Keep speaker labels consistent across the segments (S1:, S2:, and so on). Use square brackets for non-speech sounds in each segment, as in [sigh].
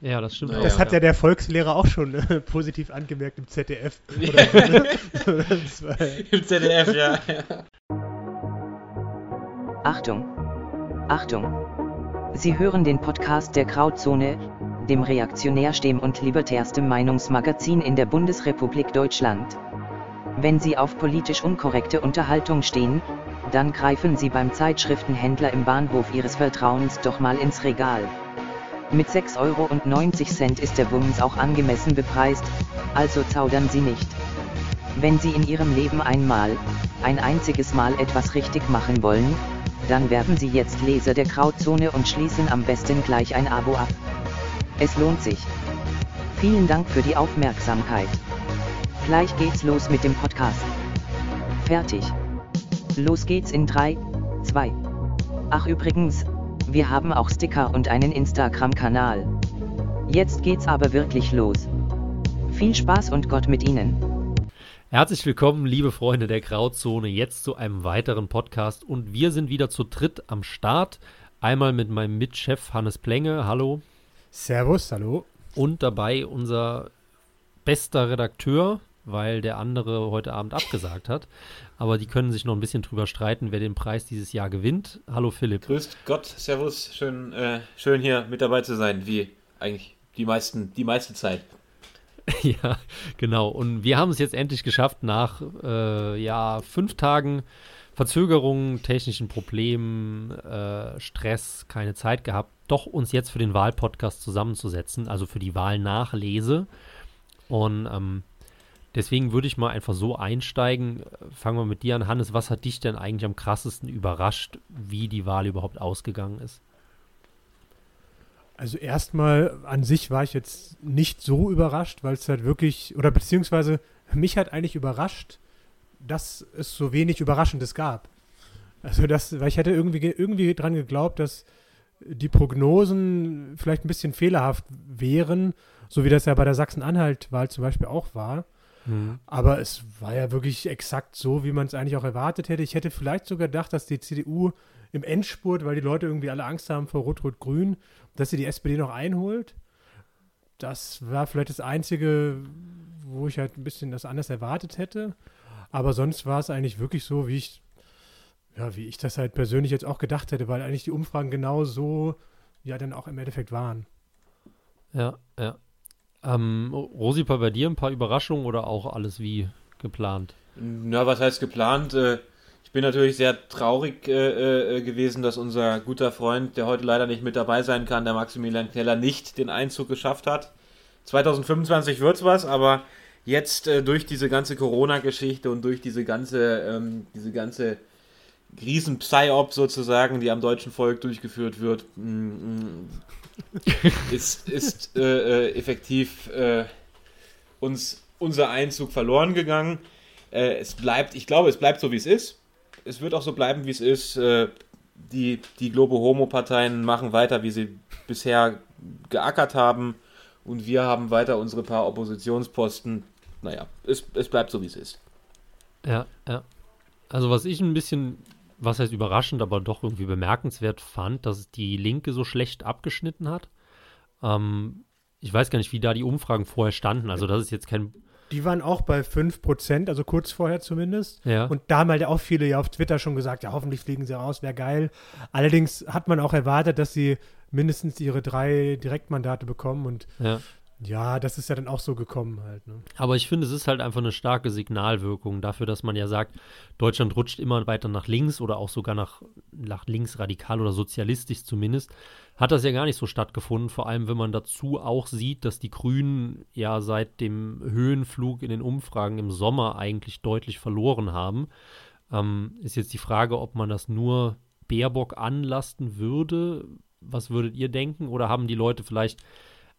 S1: Ja, das stimmt.
S2: Das
S1: auch,
S2: hat
S1: ja.
S2: ja der Volkslehrer auch schon äh, [laughs] positiv angemerkt im ZDF. [laughs] So, ne? [laughs]
S3: Im ZDF, ja.
S4: Achtung! Achtung! Sie hören den Podcast der Grauzone, dem reaktionärstem und libertärstem Meinungsmagazin in der Bundesrepublik Deutschland. Wenn Sie auf politisch unkorrekte Unterhaltung stehen, dann greifen Sie beim Zeitschriftenhändler im Bahnhof Ihres Vertrauens doch mal ins Regal. Mit 6,90 Euro ist der Bums auch angemessen bepreist, also zaudern Sie nicht. Wenn Sie in Ihrem Leben einmal, ein einziges Mal etwas richtig machen wollen, dann werden Sie jetzt Leser der Grauzone und schließen am besten gleich ein Abo ab. Es lohnt sich. Vielen Dank für die Aufmerksamkeit. Gleich geht's los mit dem Podcast. Fertig. Los geht's in 3, 2. Ach übrigens, wir haben auch Sticker und einen Instagram-Kanal. Jetzt geht's aber wirklich los. Viel Spaß und Gott mit Ihnen.
S1: Herzlich willkommen, liebe Freunde der Grauzone, jetzt zu einem weiteren Podcast und wir sind wieder zu dritt am Start. Einmal mit meinem Mitchef Hannes Plenge, hallo,
S2: Servus, hallo.
S1: und dabei unser bester Redakteur, weil der andere heute Abend abgesagt hat. Aber die können sich noch ein bisschen drüber streiten, wer den Preis dieses Jahr gewinnt. Hallo Philipp.
S3: Grüßt Gott, Servus, schön, äh, schön hier mit dabei zu sein, wie eigentlich die meisten, die meiste Zeit. [laughs]
S1: Ja, genau. Und wir haben es jetzt endlich geschafft, nach äh, ja, fünf Tagen Verzögerungen, technischen Problemen, äh, Stress, keine Zeit gehabt, doch uns jetzt für den Wahlpodcast zusammenzusetzen, also für die Wahlnachlese. Und ähm, deswegen würde ich mal einfach so einsteigen. Fangen wir mit dir an, Hannes. Was hat dich denn eigentlich am krassesten überrascht, wie die Wahl überhaupt ausgegangen ist?
S2: Also erstmal an sich war ich jetzt nicht so überrascht, weil es halt wirklich, oder beziehungsweise mich hat eigentlich überrascht, dass es so wenig Überraschendes gab. Also das, weil ich hätte irgendwie, ge- irgendwie dran geglaubt, dass die Prognosen vielleicht ein bisschen fehlerhaft wären, so wie das ja bei der Sachsen-Anhalt-Wahl zum Beispiel auch war. Aber es war ja wirklich exakt so, wie man es eigentlich auch erwartet hätte. Ich hätte vielleicht sogar gedacht, dass die CDU im Endspurt, weil die Leute irgendwie alle Angst haben vor Rot-Rot-Grün, dass sie die SPD noch einholt. Das war vielleicht das Einzige, wo ich halt ein bisschen das anders erwartet hätte. Aber sonst war es eigentlich wirklich so, wie ich, ja, wie ich das halt persönlich jetzt auch gedacht hätte, weil eigentlich die Umfragen genau so ja dann auch im Endeffekt waren.
S1: Ja, ja. Ähm, Rosi, bei dir ein paar Überraschungen oder auch alles wie geplant?
S3: Na, was heißt geplant? Äh, Ich bin natürlich sehr traurig äh, äh, gewesen, dass unser guter Freund, der heute leider nicht mit dabei sein kann, der Maximilian Keller, nicht den Einzug geschafft hat. 2025 wird's was, aber jetzt durch diese ganze Corona-Geschichte und durch diese ganze, ähm, diese ganze Riesen-Psyop sozusagen, die am deutschen Volk durchgeführt wird, mm, mm, ist, ist äh, äh, effektiv äh, uns unser Einzug verloren gegangen. Äh, es bleibt, ich glaube, es bleibt so, wie es ist. Es wird auch so bleiben, wie es ist. Äh, die, die Globo-Homo-Parteien machen weiter, wie sie bisher geackert haben. Und wir haben weiter unsere paar Oppositionsposten. Naja, es, es bleibt so, wie es ist.
S1: Ja, ja. Also was ich ein bisschen, was heißt überraschend, aber doch irgendwie bemerkenswert fand, dass die Linke so schlecht abgeschnitten hat. Ähm, ich weiß gar nicht, wie da die Umfragen vorher standen. Also das ist jetzt kein,
S2: Die waren auch bei 5%, also kurz vorher zumindest.
S1: ja,
S2: Und da haben halt auch viele ja auf Twitter schon gesagt, ja, hoffentlich fliegen sie raus, wäre geil. Allerdings hat man auch erwartet, dass sie mindestens ihre drei Direktmandate bekommen und
S1: ja.
S2: Ja, das ist ja dann auch so gekommen halt. Ne?
S1: Aber ich finde, es ist halt einfach eine starke Signalwirkung dafür, dass man ja sagt, Deutschland rutscht immer weiter nach links oder auch sogar nach, nach links radikal oder sozialistisch zumindest. Hat das ja gar nicht so stattgefunden, vor allem wenn man dazu auch sieht, dass die Grünen ja seit dem Höhenflug in den Umfragen im Sommer eigentlich deutlich verloren haben. Ähm, ist jetzt die Frage, ob man das nur Baerbock anlasten würde. Was würdet ihr denken? Oder haben die Leute vielleicht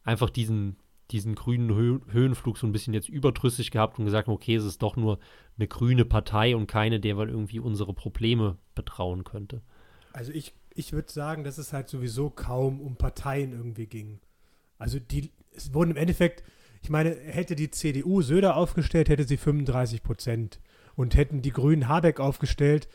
S1: einfach diesen, diesen grünen Hö Höhenflug so ein bisschen jetzt überdrüssig gehabt und gesagt, okay, es ist doch nur eine grüne Partei und keine, der man irgendwie unsere Probleme betrauen könnte.
S2: Also ich, ich würde sagen, dass es halt sowieso kaum um Parteien irgendwie ging. Also die, es wurden im Endeffekt, ich meine, hätte die CDU Söder aufgestellt, hätte sie 35 Prozent. Und hätten die Grünen Habeck aufgestellt,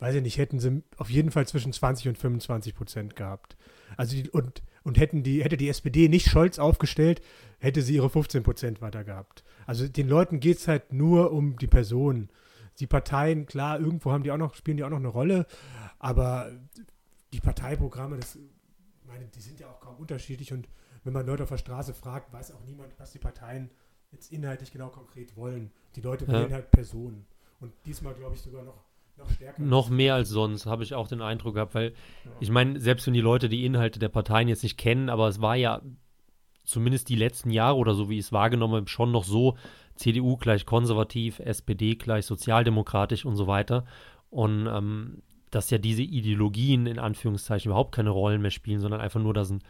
S2: weiß ich nicht, hätten sie auf jeden Fall zwischen 20 und 25 Prozent gehabt. Also die, und, und hätten die, hätte die SPD nicht Scholz aufgestellt, hätte sie ihre 15 Prozent weiter gehabt. Also den Leuten geht es halt nur um die Person. Die Parteien, klar, irgendwo haben die auch noch, spielen die auch noch eine Rolle, aber die Parteiprogramme, das, meine, die sind ja auch kaum unterschiedlich und wenn man Leute auf der Straße fragt, weiß auch niemand, was die Parteien jetzt inhaltlich genau konkret wollen. Die Leute ja. wählen halt Personen. Und diesmal glaube ich sogar noch noch stärker.
S1: Noch mehr als sonst, habe ich auch den Eindruck gehabt, weil ja. ich meine, selbst wenn die Leute die Inhalte der Parteien jetzt nicht kennen, aber es war ja zumindest die letzten Jahre oder so, wie ich es wahrgenommen habe, schon noch so, CDU gleich konservativ, SPD gleich sozialdemokratisch und so weiter. Und ähm, dass ja diese Ideologien in Anführungszeichen überhaupt keine Rollen mehr spielen, sondern einfach nur, dass ein,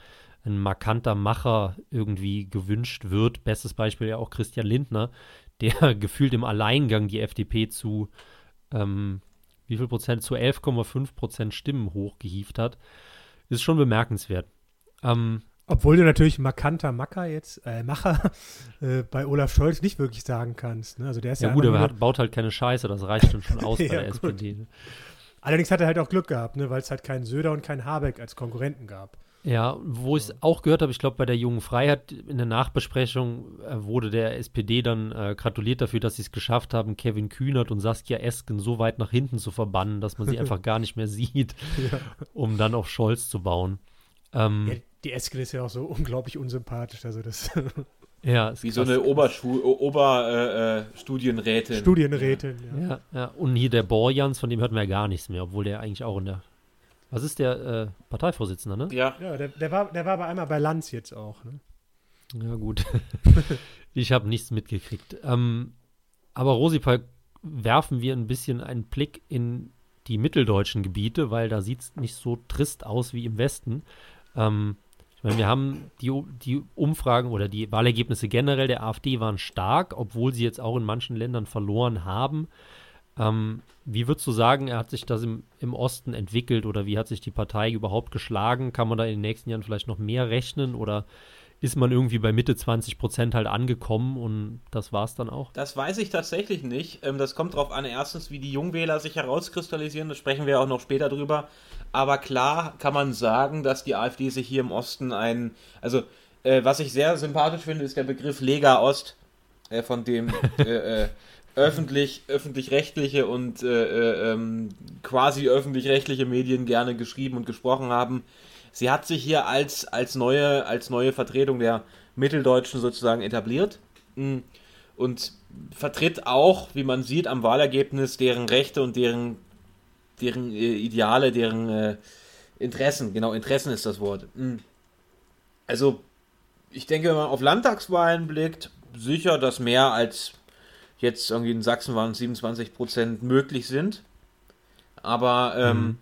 S1: ein markanter Macher irgendwie gewünscht wird. Bestes Beispiel ja auch Christian Lindner, der [laughs] gefühlt im Alleingang die FDP zu ähm, wie viel Prozent zu 11,5 Prozent Stimmen hochgehieft hat, ist schon bemerkenswert.
S2: Ähm, obwohl du natürlich markanter Macker jetzt, äh, Macher [laughs] äh, bei Olaf Scholz nicht wirklich sagen kannst. Ne? Also der ist
S1: ja, ja gut, aber er hat, baut halt keine Scheiße, das reicht schon, schon aus [laughs] ja, bei der gut. SPD. Ne?
S2: Allerdings hat er halt auch Glück gehabt, ne? weil es halt keinen Söder und keinen Habeck als Konkurrenten gab.
S1: Ja, wo ich es auch gehört habe, ich glaube, bei der Jungen Freiheit in der Nachbesprechung äh, wurde der SPD dann äh, gratuliert dafür, dass sie es geschafft haben, Kevin Kühnert und Saskia Esken so weit nach hinten zu verbannen, dass man sie [laughs] einfach gar nicht mehr sieht, ja. um dann auf Scholz zu bauen.
S2: Ähm, ja, die Esken ist ja auch so unglaublich unsympathisch, also das. [laughs]
S3: Ja, Wie so eine Oberstudienrätin.
S2: Ober, äh, Studienrätin,
S1: ja. Ja, ja. Und hier der Borjans, von dem hört man ja gar nichts mehr, obwohl der eigentlich auch in der was ist der äh, Parteivorsitzende, ne?
S2: Ja. Ja, der, der, war, der war aber einmal bei Lanz jetzt auch, ne?
S1: Ja, gut. [laughs] ich habe nichts mitgekriegt. Ähm, aber Rosipal, werfen wir ein bisschen einen Blick in die mitteldeutschen Gebiete, weil da sieht es nicht so trist aus wie im Westen. Ähm, ich meine, wir haben die, die Umfragen oder die Wahlergebnisse generell der AfD waren stark, obwohl sie jetzt auch in manchen Ländern verloren haben. Ähm, wie würdest du sagen, er hat sich das im, im Osten entwickelt oder wie hat sich die Partei überhaupt geschlagen? Kann man da in den nächsten Jahren vielleicht noch mehr rechnen oder ist man irgendwie bei Mitte 20 Prozent halt angekommen und das war es dann auch?
S3: Das weiß ich tatsächlich nicht. Ähm, das kommt darauf an, erstens, wie die Jungwähler sich herauskristallisieren, das sprechen wir auch noch später drüber. Aber klar kann man sagen, dass die AfD sich hier im Osten ein, also äh, was ich sehr sympathisch finde, ist der Begriff Lega Ost, äh, von dem [laughs] äh, äh öffentlich, öffentlich-rechtliche und äh, äh, ähm, quasi öffentlich-rechtliche Medien gerne geschrieben und gesprochen haben. Sie hat sich hier als, als, neue, als neue Vertretung der Mitteldeutschen sozusagen etabliert mm, und vertritt auch, wie man sieht, am Wahlergebnis deren Rechte und deren, deren äh, Ideale, deren äh, Interessen. Genau, Interessen ist das Wort. Mm. Also, ich denke, wenn man auf Landtagswahlen blickt, sicher, dass mehr als jetzt irgendwie in Sachsen waren 27 Prozent möglich sind. Aber ähm, mhm.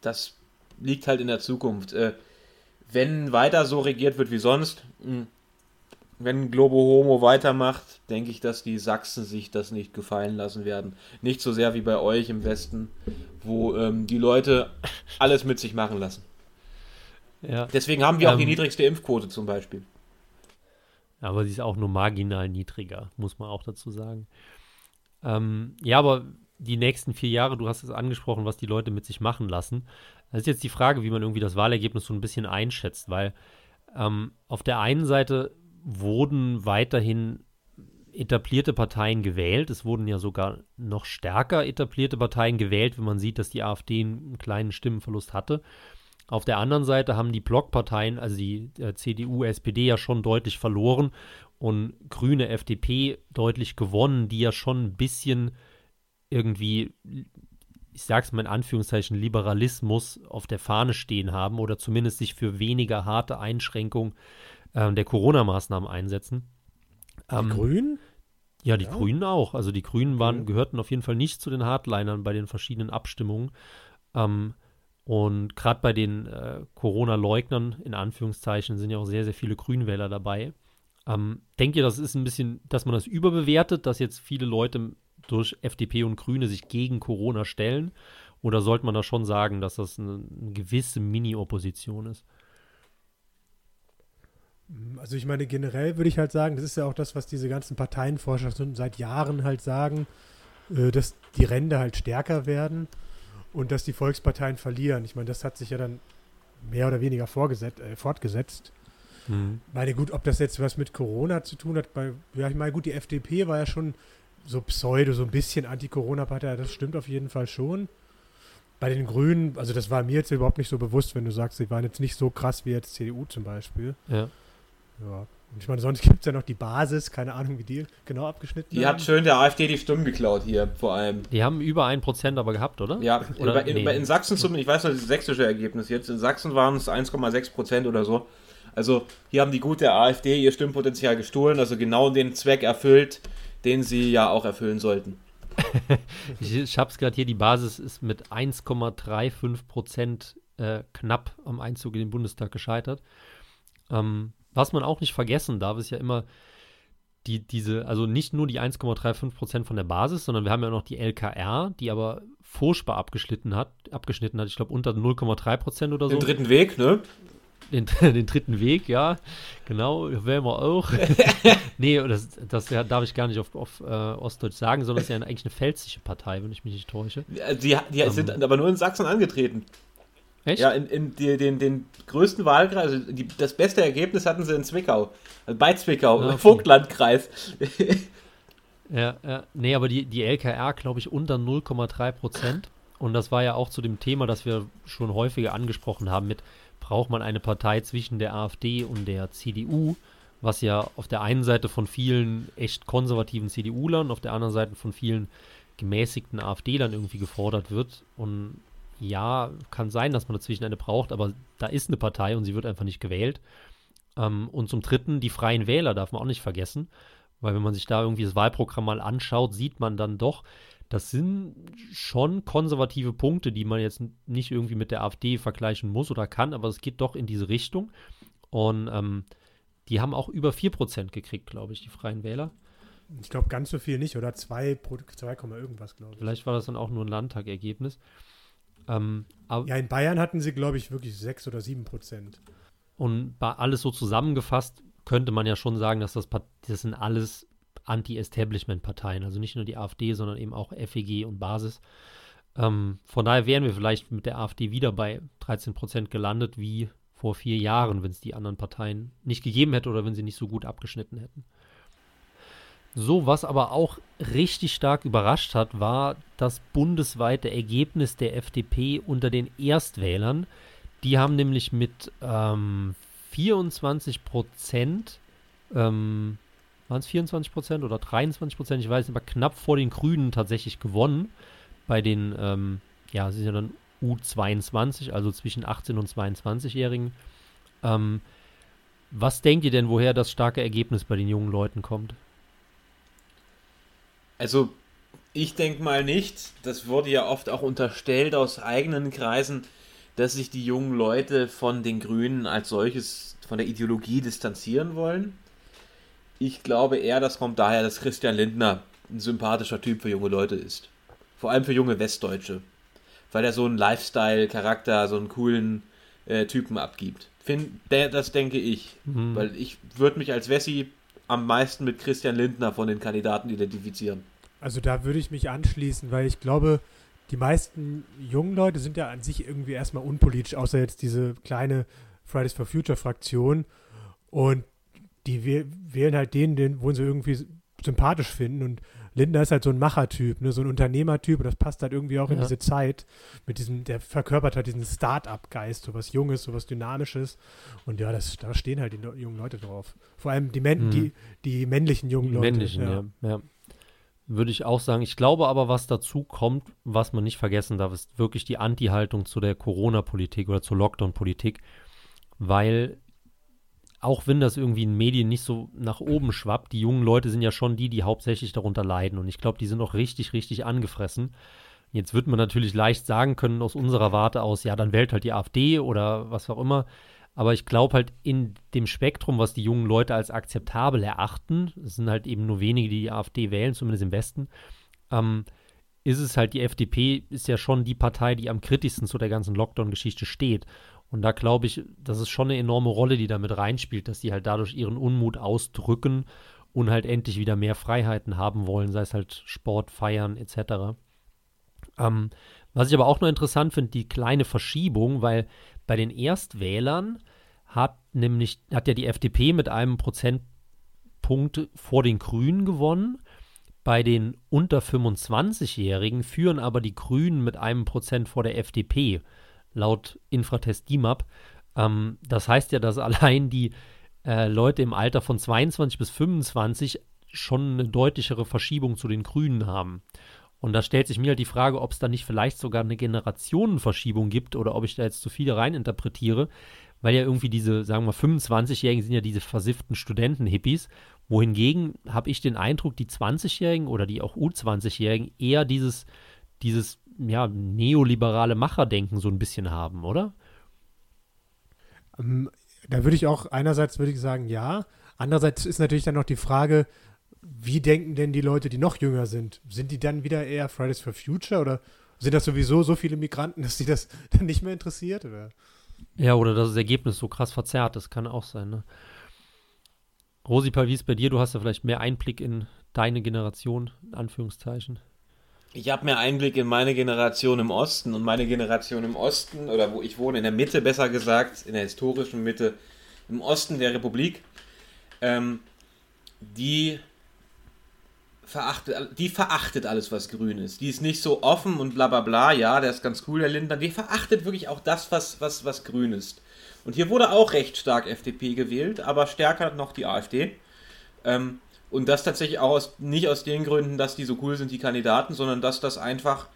S3: das liegt halt in der Zukunft. Äh, wenn weiter so regiert wird wie sonst, mh, wenn Globo Homo weitermacht, denke ich, dass die Sachsen sich das nicht gefallen lassen werden. Nicht so sehr wie bei euch im Westen, wo ähm, die Leute alles mit sich machen lassen. Ja. Deswegen haben wir ähm, auch die ähm, niedrigste Impfquote zum Beispiel.
S1: Aber sie ist auch nur marginal niedriger, muss man auch dazu sagen. Ähm, ja, aber die nächsten vier Jahre, du hast es angesprochen, was die Leute mit sich machen lassen. Das ist jetzt die Frage, wie man irgendwie das Wahlergebnis so ein bisschen einschätzt, weil ähm, auf der einen Seite wurden weiterhin etablierte Parteien gewählt. Es wurden ja sogar noch stärker etablierte Parteien gewählt, wenn man sieht, dass die AfD einen kleinen Stimmenverlust hatte. Auf der anderen Seite haben die Blockparteien, also die äh, CDU, SPD ja schon deutlich verloren und Grüne, FDP deutlich gewonnen, die ja schon ein bisschen irgendwie, ich sag's mal in Anführungszeichen, Liberalismus auf der Fahne stehen haben oder zumindest sich für weniger harte Einschränkungen äh, der Corona-Maßnahmen einsetzen.
S2: Die ähm, Grünen?
S1: Ja, die ja. Grünen auch. Also die Grünen waren, gehörten auf jeden Fall nicht zu den Hardlinern bei den verschiedenen Abstimmungen. Ähm, und gerade bei den äh, Corona-Leugnern, in Anführungszeichen, sind ja auch sehr, sehr viele Grünwähler dabei. Ähm, denkt ihr, das ist ein bisschen, dass man das überbewertet, dass jetzt viele Leute durch FDP und Grüne sich gegen Corona stellen? Oder sollte man da schon sagen, dass das eine, eine gewisse Mini-Opposition ist?
S2: Also ich meine, generell würde ich halt sagen, das ist ja auch das, was diese ganzen Parteienforscher seit Jahren halt sagen, äh, dass die Ränder halt stärker werden und dass die Volksparteien verlieren. Ich meine, das hat sich ja dann mehr oder weniger äh, fortgesetzt. Mhm. Meine, gut, ob das jetzt was mit Corona zu tun hat, bei, ja, ich meine, gut, die FDP war ja schon so pseudo, so ein bisschen Anti-Corona-Partei, das stimmt auf jeden Fall schon. Bei den Grünen, also das war mir jetzt überhaupt nicht so bewusst, wenn du sagst, sie waren jetzt nicht so krass wie jetzt CDU zum Beispiel.
S1: Ja.
S2: Ja. Ich meine, sonst gibt es ja noch die Basis, keine Ahnung, wie die genau abgeschnitten
S3: Die haben. hat schön der AfD die Stimmen geklaut hier, vor allem.
S1: Die haben über ein Prozent aber gehabt, oder?
S3: Ja,
S1: oder,
S3: in, nee. in Sachsen zum, ich weiß noch das sächsische Ergebnis jetzt, in Sachsen waren es 1,6 Prozent oder so. Also hier haben die gute AfD ihr Stimmpotenzial gestohlen, also genau den Zweck erfüllt, den sie ja auch erfüllen sollten. [laughs]
S1: ich ich habe es gerade hier, die Basis ist mit 1,35 Prozent äh, knapp am Einzug in den Bundestag gescheitert. Ähm, was man auch nicht vergessen darf, ist ja immer die, diese, also nicht nur die 1,35 Prozent von der Basis, sondern wir haben ja noch die LKR, die aber furchtbar abgeschnitten hat, abgeschnitten hat, ich glaube unter 0,3 Prozent oder so.
S3: Den dritten Weg, ne?
S1: Den, [laughs] den dritten Weg, ja, genau, wären wir auch. [laughs] nee, das, das ja, darf ich gar nicht auf, auf äh, Ostdeutsch sagen, sondern es ist ja eigentlich eine pfälzische Partei, wenn ich mich nicht täusche.
S3: Die, die ähm, sind aber nur in Sachsen angetreten.
S1: Echt?
S3: Ja, in, in die, den, den größten Wahlkreis, also die, das beste Ergebnis hatten sie in Zwickau. Also bei Zwickau, ah, okay. Vogtlandkreis. [laughs]
S1: ja, ja, nee, aber die, die LKR, glaube ich, unter 0,3 Prozent. Und das war ja auch zu dem Thema, das wir schon häufiger angesprochen haben mit, braucht man eine Partei zwischen der AfD und der CDU, was ja auf der einen Seite von vielen echt konservativen CDU-Lern, auf der anderen Seite von vielen gemäßigten AfD-Lern irgendwie gefordert wird. Und ja, kann sein, dass man dazwischen eine braucht, aber da ist eine Partei und sie wird einfach nicht gewählt. Ähm, und zum Dritten, die Freien Wähler darf man auch nicht vergessen, weil wenn man sich da irgendwie das Wahlprogramm mal anschaut, sieht man dann doch, das sind schon konservative Punkte, die man jetzt nicht irgendwie mit der AfD vergleichen muss oder kann, aber es geht doch in diese Richtung. Und ähm, die haben auch über 4% gekriegt, glaube ich, die Freien Wähler.
S2: Ich glaube, ganz so viel nicht, oder 2, 2, irgendwas, glaube ich.
S1: Vielleicht war das dann auch nur ein Landtagergebnis. Ähm,
S2: ja, in Bayern hatten sie, glaube ich, wirklich 6 oder 7 Prozent.
S1: Und bei alles so zusammengefasst könnte man ja schon sagen, dass das, das sind alles Anti-Establishment-Parteien. Also nicht nur die AfD, sondern eben auch FEG und Basis. Ähm, von daher wären wir vielleicht mit der AfD wieder bei 13 Prozent gelandet, wie vor vier Jahren, wenn es die anderen Parteien nicht gegeben hätte oder wenn sie nicht so gut abgeschnitten hätten. So, was aber auch richtig stark überrascht hat, war das bundesweite Ergebnis der FDP unter den Erstwählern. Die haben nämlich mit ähm, 24 Prozent, ähm, waren es 24 Prozent oder 23 Prozent, ich weiß nicht, aber knapp vor den Grünen tatsächlich gewonnen. Bei den, ähm, ja, es ist ja dann U22, also zwischen 18 und 22-Jährigen. Ähm, was denkt ihr denn, woher das starke Ergebnis bei den jungen Leuten kommt?
S3: Also, ich denke mal nicht. Das wurde ja oft auch unterstellt aus eigenen Kreisen, dass sich die jungen Leute von den Grünen als solches, von der Ideologie distanzieren wollen. Ich glaube eher, das kommt daher, dass Christian Lindner ein sympathischer Typ für junge Leute ist. Vor allem für junge Westdeutsche. Weil er so einen Lifestyle-Charakter, so einen coolen äh, Typen abgibt. Find, der, das denke ich. Mhm. Weil ich würde mich als Wessi am meisten mit Christian Lindner von den Kandidaten identifizieren.
S2: Also da würde ich mich anschließen, weil ich glaube, die meisten jungen Leute sind ja an sich irgendwie erstmal unpolitisch, außer jetzt diese kleine Fridays for Future Fraktion. Und die wählen halt den, den, wo sie irgendwie sympathisch finden. Und Lindner ist halt so ein Machertyp, ne, so ein Unternehmertyp. Und das passt halt irgendwie auch ja. in diese Zeit mit diesem, der verkörpert halt diesen Start-up-Geist, so was Junges, so was Dynamisches. Und ja, das, da stehen halt die jungen Leute drauf. Vor allem die, Men mhm. die, die männlichen jungen die Leute.
S1: Männlichen, ja. ja. ja würde ich auch sagen. Ich glaube aber, was dazu kommt, was man nicht vergessen darf, ist wirklich die Anti-Haltung zu der Corona-Politik oder zur Lockdown-Politik, weil auch wenn das irgendwie in Medien nicht so nach oben schwappt, die jungen Leute sind ja schon die, die hauptsächlich darunter leiden und ich glaube, die sind auch richtig, richtig angefressen. Jetzt wird man natürlich leicht sagen können aus unserer Warte aus, ja, dann wählt halt die AfD oder was auch immer. Aber ich glaube halt in dem Spektrum, was die jungen Leute als akzeptabel erachten, es sind halt eben nur wenige, die die AfD wählen, zumindest im Westen, ähm, ist es halt, die FDP ist ja schon die Partei, die am kritischsten zu der ganzen Lockdown-Geschichte steht. Und da glaube ich, das ist schon eine enorme Rolle, die da mit reinspielt, dass die halt dadurch ihren Unmut ausdrücken und halt endlich wieder mehr Freiheiten haben wollen, sei es halt Sport, Feiern etc. Ähm, was ich aber auch noch interessant finde, die kleine Verschiebung, weil bei den Erstwählern hat nämlich, hat ja die FDP mit einem Prozentpunkt vor den Grünen gewonnen. Bei den unter 25-Jährigen führen aber die Grünen mit einem Prozent vor der FDP, laut Infratest DIMAP. Ähm, das heißt ja, dass [laughs] allein die äh, Leute im Alter von 22 bis 25 schon eine deutlichere Verschiebung zu den Grünen haben. Und da stellt sich mir halt die Frage, ob es da nicht vielleicht sogar eine Generationenverschiebung gibt oder ob ich da jetzt zu viel reininterpretiere, weil ja irgendwie diese, sagen wir mal, 25-Jährigen sind ja diese versifften Studenten-Hippies, wohingegen habe ich den Eindruck, die 20-Jährigen oder die auch U20-Jährigen eher dieses, dieses, ja, neoliberale Macherdenken so ein bisschen haben, oder?
S2: Ähm, da würde ich auch, einerseits würde ich sagen, ja. Andererseits ist natürlich dann noch die Frage, wie denken denn die Leute, die noch jünger sind? Sind die dann wieder eher Fridays for Future oder sind das sowieso so viele Migranten, dass sie das [laughs] dann nicht mehr interessiert? Oder?
S1: Ja, oder dass das Ergebnis so krass verzerrt, das kann auch sein, ne? Rosi, ist bei dir? Du hast ja vielleicht mehr Einblick in deine Generation, in Anführungszeichen.
S3: Ich habe mehr Einblick in meine Generation im Osten und meine Generation im Osten, oder wo ich wohne, in der Mitte besser gesagt, in der historischen Mitte, im Osten der Republik, ähm, die verachtet, die verachtet alles, was grün ist. Die ist nicht so offen und bla bla bla, ja, der ist ganz cool, der Lindner. Die verachtet wirklich auch das, was, was, was grün ist. Und hier wurde auch recht stark FDP gewählt, aber stärker noch die AfD. Ähm, und das tatsächlich auch aus, nicht aus den Gründen, dass die so cool sind, die Kandidaten, sondern dass das einfach,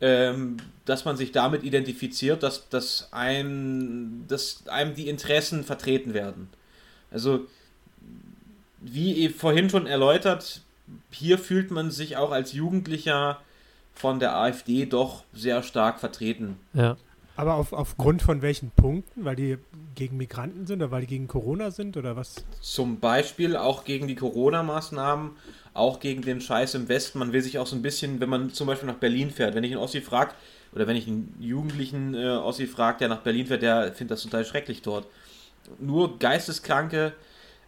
S3: ähm, dass man sich damit identifiziert, dass, dass, einem, dass einem die Interessen vertreten werden. Also, wie vorhin schon erläutert, hier fühlt man sich auch als Jugendlicher von der AfD doch sehr stark vertreten.
S2: Ja. Aber auf, aufgrund von welchen Punkten? Weil die gegen Migranten sind oder weil die gegen Corona sind oder was?
S3: Zum Beispiel auch gegen die Corona-Maßnahmen, auch gegen den Scheiß im Westen. Man will sich auch so ein bisschen, wenn man zum Beispiel nach Berlin fährt, wenn ich einen Ossi frage, oder wenn ich einen Jugendlichen äh, Ossi frage, der nach Berlin fährt, der findet das total schrecklich dort. Nur Geisteskranke,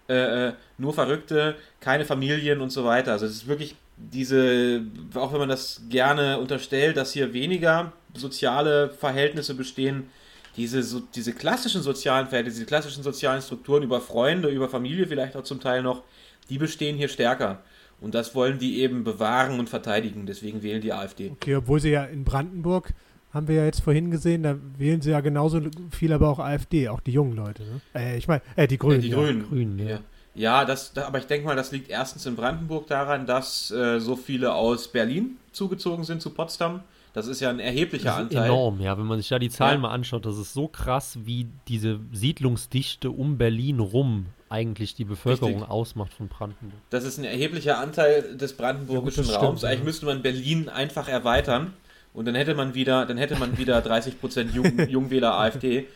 S3: äh, äh, nur Verrückte, keine Familien und so weiter. Also es ist wirklich diese, auch wenn man das gerne unterstellt, dass hier weniger soziale Verhältnisse bestehen, diese, so, diese klassischen sozialen Verhältnisse, diese klassischen sozialen Strukturen über Freunde, über Familie vielleicht auch zum Teil noch, die bestehen hier stärker. Und das wollen die eben bewahren und verteidigen. Deswegen wählen die AfD.
S2: Okay, obwohl sie ja in Brandenburg haben wir ja jetzt vorhin gesehen, da wählen sie ja genauso viel, aber auch AfD, auch die jungen Leute. Ne? Äh, ich meine, äh, die Grünen.
S3: Äh, die Grünen. Grünen ja. ja. das, da, aber ich denke mal, das liegt erstens in Brandenburg daran, dass äh, so viele aus Berlin zugezogen sind zu Potsdam. Das ist ja ein erheblicher Anteil.
S1: Enorm, ja. Wenn man sich da die Zahlen ja. mal anschaut, das ist so krass, wie diese Siedlungsdichte um Berlin rum eigentlich die Bevölkerung Richtig. ausmacht von Brandenburg.
S3: Das ist ein erheblicher Anteil des brandenburgischen ja, Raums. Stimmt, Eigentlich müsste man Berlin einfach erweitern. Und dann hätte man wieder, dann hätte man wieder 30% Jung, [laughs] Jungwähler AfD.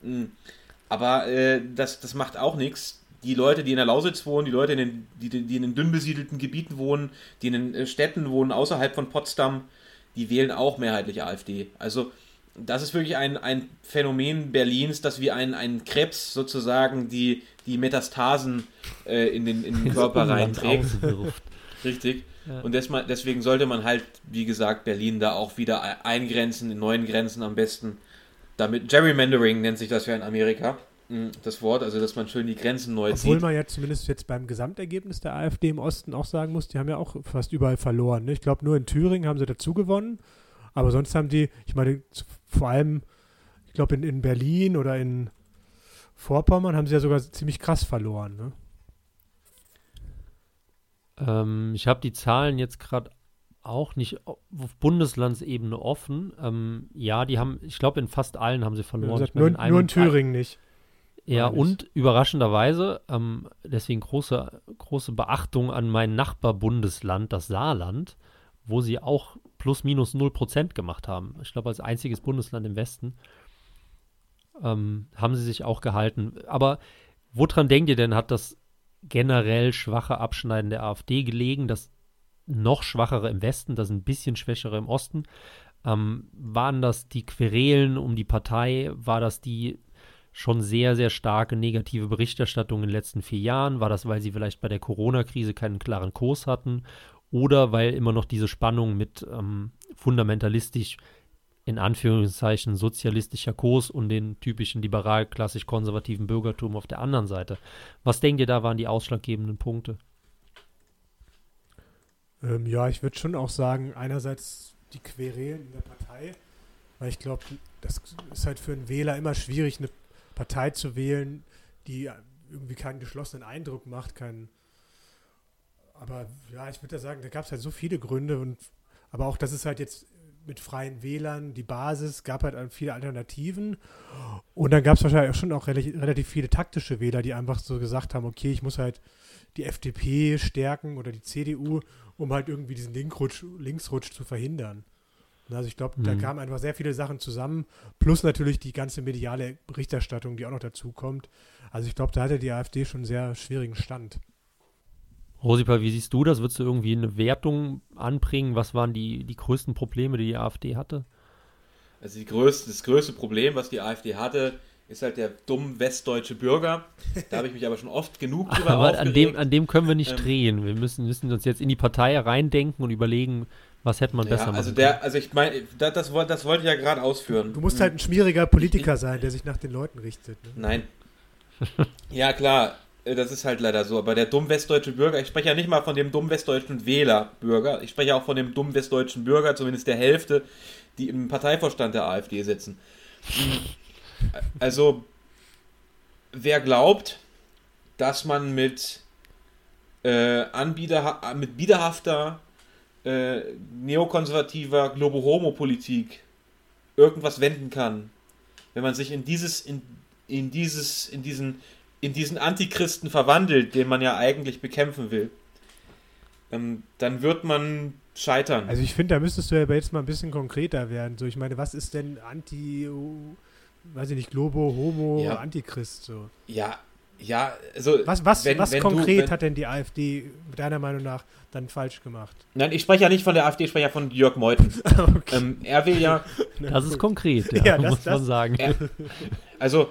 S3: Hm. Aber äh, das, das macht auch nichts. Die Leute, die in der Lausitz wohnen, die Leute, in den, die, die in den dünn besiedelten Gebieten wohnen, die in den äh, Städten wohnen, außerhalb von Potsdam, die wählen auch mehrheitlich AfD. Also das ist wirklich ein, ein Phänomen Berlins, dass wie ein, ein Krebs sozusagen die, die Metastasen äh, in, den, in den Körper reinträgt. Richtig. Und deswegen sollte man halt, wie gesagt, Berlin da auch wieder eingrenzen, in neuen Grenzen am besten. Damit Gerrymandering nennt sich das ja in Amerika, hm, das Wort, also dass man schön die Grenzen neu
S2: Obwohl
S3: zieht. Obwohl
S2: man ja zumindest jetzt beim Gesamtergebnis der AfD im Osten auch sagen muss, die haben ja auch fast überall verloren. Ne? Ich glaube, nur in Thüringen haben sie dazu gewonnen, aber sonst haben die, ich meine, vor allem, ich glaube, in, in Berlin oder in Vorpommern haben sie ja sogar ziemlich krass verloren. Ne?
S1: Ähm, ich habe die Zahlen jetzt gerade auch nicht auf Bundeslandsebene offen. Ähm, ja, die haben, ich glaube, in fast allen haben sie verloren.
S2: Gesagt, nur, in, nur in Thüringen nicht.
S1: Ja, und überraschenderweise, ähm, deswegen große, große Beachtung an mein Nachbarbundesland, das Saarland, wo sie auch plus minus 0 Prozent gemacht haben. Ich glaube, als einziges Bundesland im Westen ähm, haben sie sich auch gehalten. Aber woran denkt ihr denn, hat das generell schwache Abschneiden der AfD gelegen, das noch schwachere im Westen, das ein bisschen schwächere im Osten. Ähm, waren das die Querelen um die Partei? War das die schon sehr, sehr starke negative Berichterstattung in den letzten vier Jahren? War das, weil sie vielleicht bei der Corona-Krise keinen klaren Kurs hatten? Oder weil immer noch diese Spannung mit ähm, fundamentalistisch, in Anführungszeichen, sozialistischer Kurs und den typischen liberal-klassisch-konservativen Bürgertum auf der anderen Seite? Was denkt ihr, da waren die ausschlaggebenden Punkte?
S2: Ähm, ja, ich würde schon auch sagen, einerseits die Querelen in der Partei, weil ich glaube, das ist halt für einen Wähler immer schwierig, eine Partei zu wählen, die irgendwie keinen geschlossenen Eindruck macht, keinen. Aber ja, ich würde da sagen, da gab es halt so viele Gründe und aber auch, dass es halt jetzt mit freien Wählern, die Basis, gab halt viele Alternativen. Und dann gab es wahrscheinlich auch schon auch relativ viele taktische Wähler, die einfach so gesagt haben, okay, ich muss halt die FDP stärken oder die CDU, um halt irgendwie diesen Linkrutsch, Linksrutsch zu verhindern. Also ich glaube, mhm. da kamen einfach sehr viele Sachen zusammen, plus natürlich die ganze mediale Berichterstattung, die auch noch dazu kommt. Also ich glaube, da hatte die AfD schon einen sehr schwierigen Stand.
S1: Rosipa, wie siehst du das? Würdest du irgendwie eine Wertung anbringen? Was waren die, die größten Probleme, die die AfD hatte?
S3: Also die größte, das größte Problem, was die AfD hatte, ist halt der dumme westdeutsche Bürger. Da habe ich mich aber schon oft genug [laughs]
S1: drüber Aber an dem, an dem können wir nicht ähm, drehen. Wir müssen, müssen uns jetzt in die Partei reindenken und überlegen, was hätte man besser
S3: ja, also machen der, Also ich meine, das, das, das, wollte ich ja gerade ausführen.
S2: Du musst halt ein schmieriger Politiker sein, der sich nach den Leuten richtet. Ne?
S3: Nein. [laughs] ja, klar, das ist halt leider so. Aber der dumm westdeutsche Bürger, ich spreche ja nicht mal von dem dumm westdeutschen Wählerbürger, ich spreche auch von dem dumm westdeutschen Bürger, zumindest der Hälfte, die im Parteivorstand der AfD sitzen. Also, wer glaubt, dass man mit äh, Anbieter, mit biederhafter äh, neokonservativer Globo-Homo-Politik irgendwas wenden kann, wenn man sich in dieses, in, in dieses, in diesen, in diesen Antichristen verwandelt, den man ja eigentlich bekämpfen will, ähm, dann wird man scheitern.
S2: Also ich finde, da müsstest du ja jetzt mal ein bisschen konkreter werden. So, ich meine, was ist denn Anti, weiß ich nicht, Globo, Homo, ja. Antichrist so?
S3: Ja, ja, also
S2: was, was, wenn, was wenn konkret du, wenn, hat denn die AfD deiner Meinung nach dann falsch gemacht?
S3: Nein, ich spreche ja nicht von der AfD, ich spreche ja von Jörg Meuthen. [laughs] okay. ähm, er will ja. [laughs]
S1: Das ist konkret, [laughs] ja, ja das, muss man das, sagen.
S3: Er, also,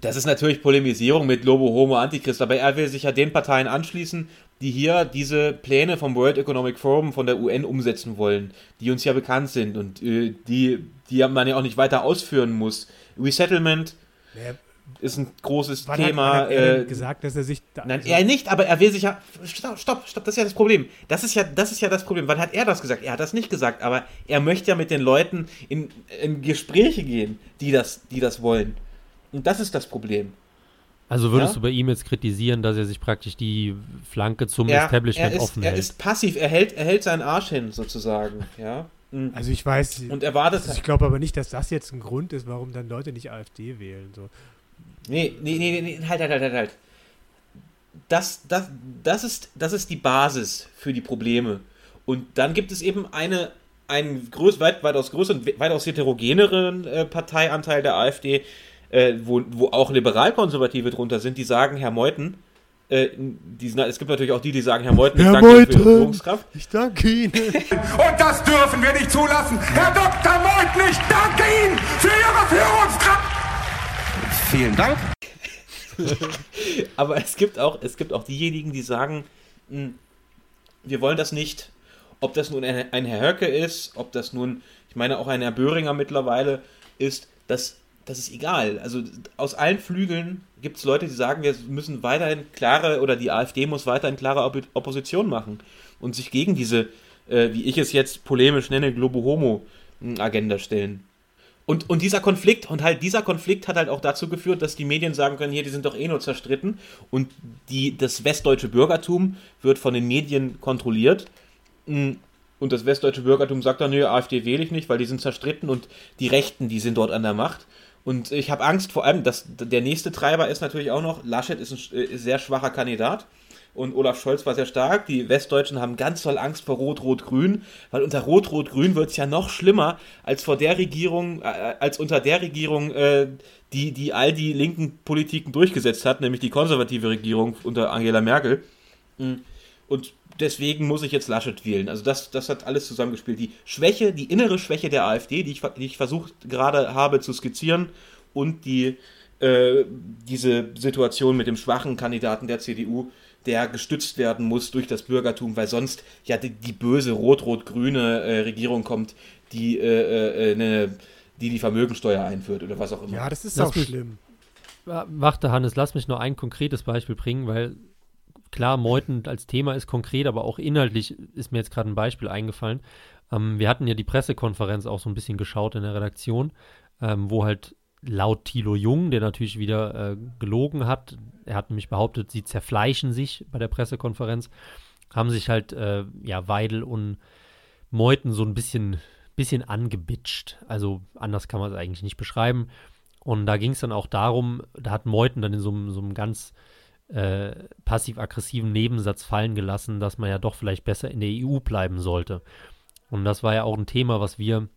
S3: das ist natürlich Polemisierung mit Lobo, Homo, Antichrist, aber er will sich ja den Parteien anschließen, die hier diese Pläne vom World Economic Forum von der UN umsetzen wollen, die uns ja bekannt sind und äh, die, die man ja auch nicht weiter ausführen muss. Resettlement, naja, ist ein großes Wann Thema. Hat
S2: er äh, gesagt, dass er sich.
S3: Da, nein, also er nicht, aber er will sich ja. Stopp, stopp, stopp, das ist ja das Problem. Das ist ja, das ist ja das Problem. Wann hat er das gesagt? Er hat das nicht gesagt, aber er möchte ja mit den Leuten in, in Gespräche gehen, die das, die das wollen. Und das ist das Problem.
S1: Also würdest ja? du bei ihm jetzt kritisieren, dass er sich praktisch die Flanke zum er, Establishment
S3: er ist,
S1: offen
S3: hält?
S1: Er
S3: ist passiv, er hält, er hält seinen Arsch hin, sozusagen, ja.
S2: Mhm. Also ich weiß.
S3: Und erwartet.
S2: Also ich glaube aber nicht, dass das jetzt ein Grund ist, warum dann Leute nicht AfD wählen. So.
S3: Nee, nee, nee, nee, halt, halt, halt, halt, halt. Das, das, das, ist, das ist die Basis für die Probleme. Und dann gibt es eben eine, einen größ, weit, weitaus größeren, weitaus heterogeneren äh, Parteianteil der AfD, äh, wo, wo auch Liberalkonservative drunter sind, die sagen, Herr Meuthen, äh, die, es gibt natürlich auch die, die sagen, Herr Meuthen,
S2: Herr
S3: ich danke
S2: Meuthen, Ihnen für Ihre Führungskraft. Ich danke Ihnen. [laughs]
S5: Und das dürfen wir nicht zulassen. Herr Dr. Meuthen, ich danke Ihnen für Ihre Führungskraft.
S3: Vielen Dank. [laughs] Aber es gibt auch, es gibt auch diejenigen, die sagen, hm, wir wollen das nicht. Ob das nun ein, ein Herr Höcke ist, ob das nun, ich meine auch ein Herr Böhringer mittlerweile ist, das, das ist egal. Also aus allen Flügeln gibt es Leute, die sagen, wir müssen weiterhin klare, oder die AfD muss weiterhin klare Opp Opposition machen und sich gegen diese, äh, wie ich es jetzt polemisch nenne, Globo-Homo-Agenda stellen. Und, und dieser Konflikt, und halt dieser Konflikt hat halt auch dazu geführt, dass die Medien sagen können, hier, die sind doch eh nur zerstritten. Und die, das westdeutsche Bürgertum wird von den Medien kontrolliert. Mm, und das westdeutsche Bürgertum sagt dann, nö, AfD wähle ich nicht, weil die sind zerstritten und die Rechten, die sind dort an der Macht. Und ich habe Angst vor allem, dass der nächste Treiber ist natürlich auch noch, Laschet ist ein ist sehr schwacher Kandidat und Olaf Scholz war sehr stark. Die Westdeutschen haben ganz toll Angst vor Rot-Rot-Grün, weil unter Rot-Rot-Grün wird es ja noch schlimmer als vor der Regierung, äh, als unter der Regierung, äh, die, die all die linken Politiken durchgesetzt hat, nämlich die konservative Regierung unter Angela Merkel. Mm. Und deswegen muss ich jetzt Laschet wählen. Also das, das hat alles zusammengespielt. Die Schwäche, die innere Schwäche der AfD, die ich, die ich versucht gerade habe zu skizzieren, und die äh, diese Situation mit dem schwachen Kandidaten der CDU, der gestützt werden muss durch das Bürgertum, weil sonst ja die, die böse rot-rot-grüne äh, Regierung kommt, die, äh, äh, eine, die die Vermögensteuer einführt oder was auch immer.
S2: Ja, das ist
S1: Lass
S2: auch schlimm.
S1: Warte, Hannes, lass mich nur ein konkretes Beispiel bringen, weil klar, Meuthen als Thema ist konkret, aber auch inhaltlich ist mir jetzt gerade ein Beispiel eingefallen. Ähm, wir hatten ja die Pressekonferenz auch so ein bisschen geschaut in der Redaktion, ähm, wo halt laut Thilo Jung, der natürlich wieder äh, gelogen hat, er hat nämlich behauptet, sie zerfleischen sich bei der Pressekonferenz, haben sich halt, äh, ja, Weidel und Meuthen so ein bisschen, bisschen angebitscht. Also anders kann man es eigentlich nicht beschreiben. Und da ging es dann auch darum, da hat Meuthen dann in so, so einem ganz äh, passiv-aggressiven Nebensatz fallen gelassen, dass man ja doch vielleicht besser in der EU bleiben sollte. Und das war ja auch ein Thema, was wir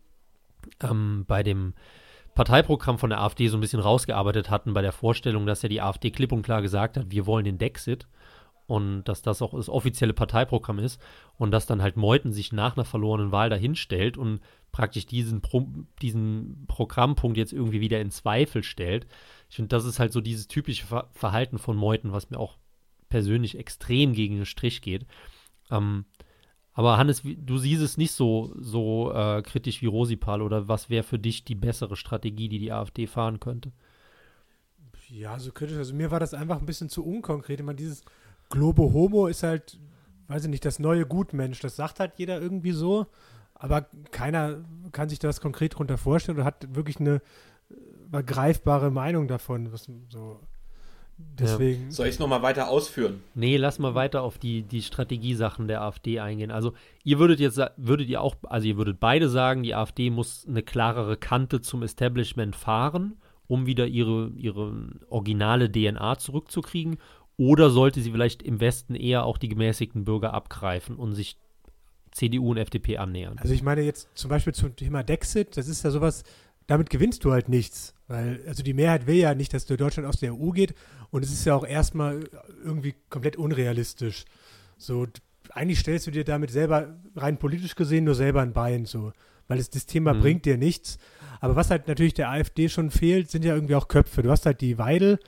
S1: ähm, bei dem Parteiprogramm von der AfD so ein bisschen rausgearbeitet hatten, bei der Vorstellung, dass ja die AfD klipp und klar gesagt hat, wir wollen den Dexit und dass das auch das offizielle Parteiprogramm ist und dass dann halt Meuthen sich nach einer verlorenen Wahl dahinstellt und praktisch diesen, Pro diesen Programmpunkt jetzt irgendwie wieder in Zweifel stellt. Ich finde, das ist halt so dieses typische Ver Verhalten von Meuthen, was mir auch persönlich extrem gegen den Strich geht. Ähm, aber Hannes, du siehst es nicht so, so äh, kritisch wie Rosipal oder was wäre für dich die bessere Strategie, die die AfD fahren könnte?
S2: Ja, so kritisch. Also mir war das einfach ein bisschen zu unkonkret. Ich meine, dieses Globo Homo ist halt, weiß ich nicht, das neue Gutmensch. Das sagt halt jeder irgendwie so, aber keiner kann sich das konkret darunter vorstellen oder hat wirklich eine äh, greifbare Meinung davon. Was, so. Deswegen.
S3: Soll ich es nochmal weiter ausführen?
S1: Nee, lass mal weiter auf die, die Strategiesachen der AfD eingehen. Also, ihr würdet jetzt, würdet ihr auch, also ihr würdet beide sagen, die AfD muss eine klarere Kante zum Establishment fahren, um wieder ihre, ihre originale DNA zurückzukriegen. Oder sollte sie vielleicht im Westen eher auch die gemäßigten Bürger abgreifen und sich CDU und FDP annähern?
S2: Also ich meine jetzt zum Beispiel zum Thema Dexit, das ist ja sowas, damit gewinnst du halt nichts. Weil, also die Mehrheit will ja nicht, dass Deutschland aus der EU geht und es ist ja auch erstmal irgendwie komplett unrealistisch. So, eigentlich stellst du dir damit selber, rein politisch gesehen, nur selber ein Bein, so. Weil es, das Thema
S1: Mhm.
S2: bringt dir nichts. Aber was halt natürlich der AfD schon fehlt, sind ja irgendwie auch Köpfe. Du hast halt die Weidel,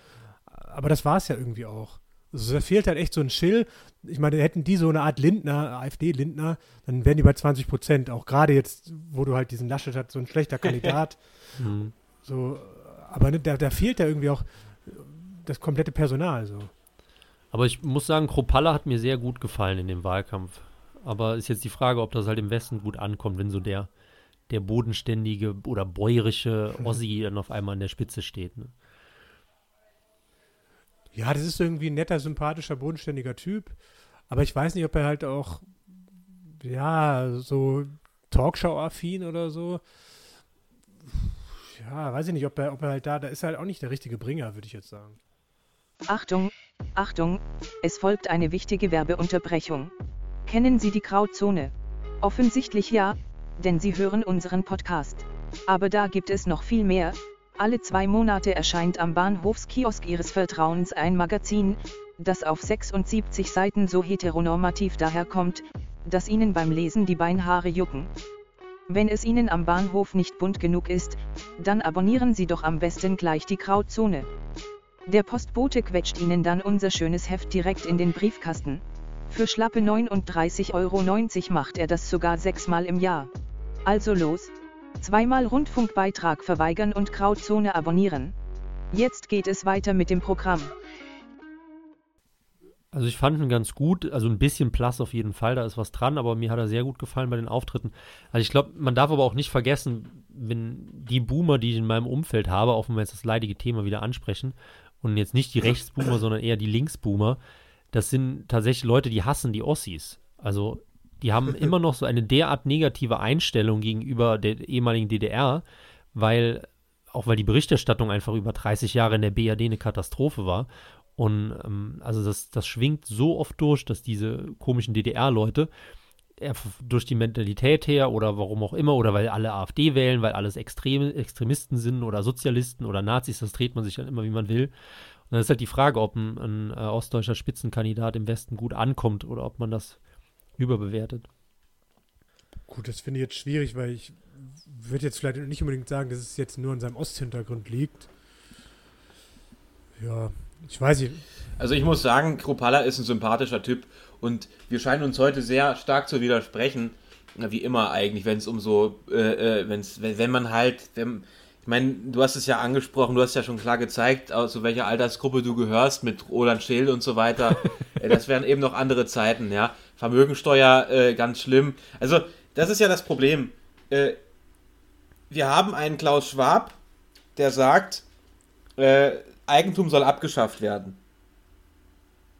S2: aber das war es ja irgendwie auch. Also da fehlt halt echt so ein Schill. Ich meine, hätten die so eine Art Lindner, AfD-Lindner, dann wären die bei 20 Prozent. Auch gerade jetzt, wo du halt diesen Laschet hast, so ein schlechter Kandidat. [laughs]
S1: Mhm.
S2: so, aber ne, da, da fehlt ja irgendwie auch das komplette Personal. So.
S1: Aber ich muss sagen, Kropalla hat mir sehr gut gefallen in dem Wahlkampf. Aber ist jetzt die Frage, ob das halt im Westen gut ankommt, wenn so der, der bodenständige oder bäuerische [laughs] Ossi dann auf einmal an der Spitze steht. Ne?
S2: Ja, das ist irgendwie ein netter, sympathischer, bodenständiger Typ. Aber ich weiß nicht, ob er halt auch, ja, so Talkshow-affin oder so. Ja, weiß ich nicht, ob er, ob er halt da, da ist er halt auch nicht der richtige Bringer, würde ich jetzt sagen.
S4: Achtung, Achtung, es folgt eine wichtige Werbeunterbrechung. Kennen Sie die Grauzone? Offensichtlich ja, denn Sie hören unseren Podcast. Aber da gibt es noch viel mehr. Alle zwei Monate erscheint am Bahnhofskiosk Ihres Vertrauens ein Magazin, das auf 76 Seiten so heteronormativ daherkommt, dass Ihnen beim Lesen die Beinhaare jucken. Wenn es Ihnen am Bahnhof nicht bunt genug ist, dann abonnieren Sie doch am besten gleich die Grauzone. Der Postbote quetscht Ihnen dann unser schönes Heft direkt in den Briefkasten. Für schlappe 39,90 Euro macht er das sogar sechsmal im Jahr. Also los! Zweimal Rundfunkbeitrag verweigern und Grauzone abonnieren. Jetzt geht es weiter mit dem Programm.
S1: Also ich fand ihn ganz gut, also ein bisschen Plus auf jeden Fall, da ist was dran, aber mir hat er sehr gut gefallen bei den Auftritten. Also ich glaube, man darf aber auch nicht vergessen, wenn die Boomer, die ich in meinem Umfeld habe, auch wenn wir jetzt das leidige Thema wieder ansprechen, und jetzt nicht die Rechtsboomer, sondern eher die Linksboomer, das sind tatsächlich Leute, die hassen die Ossis. Also die haben [laughs] immer noch so eine derart negative Einstellung gegenüber der ehemaligen DDR, weil, auch weil die Berichterstattung einfach über 30 Jahre in der BRD eine Katastrophe war. Und ähm, also das, das schwingt so oft durch, dass diese komischen DDR-Leute äh, durch die Mentalität her oder warum auch immer, oder weil alle AfD wählen, weil alles Extreme, Extremisten sind oder Sozialisten oder Nazis, das dreht man sich dann immer, wie man will. Und dann ist halt die Frage, ob ein, ein äh, ostdeutscher Spitzenkandidat im Westen gut ankommt oder ob man das überbewertet.
S2: Gut, das finde ich jetzt schwierig, weil ich würde jetzt vielleicht nicht unbedingt sagen, dass es jetzt nur an seinem Osthintergrund liegt. Ja, ich weiß nicht.
S3: Also ich muss sagen, Kropala ist ein sympathischer Typ und wir scheinen uns heute sehr stark zu widersprechen, wie immer eigentlich, wenn es um so, äh, äh, wenn's, wenn, wenn man halt, wenn, ich meine, du hast es ja angesprochen, du hast ja schon klar gezeigt, zu welcher Altersgruppe du gehörst mit Roland Scheel und so weiter. [laughs] Äh, das wären eben noch andere Zeiten, ja. Vermögensteuer, äh, ganz schlimm. Also, das ist ja das Problem. Äh, wir haben einen Klaus Schwab, der sagt, äh, Eigentum soll abgeschafft werden.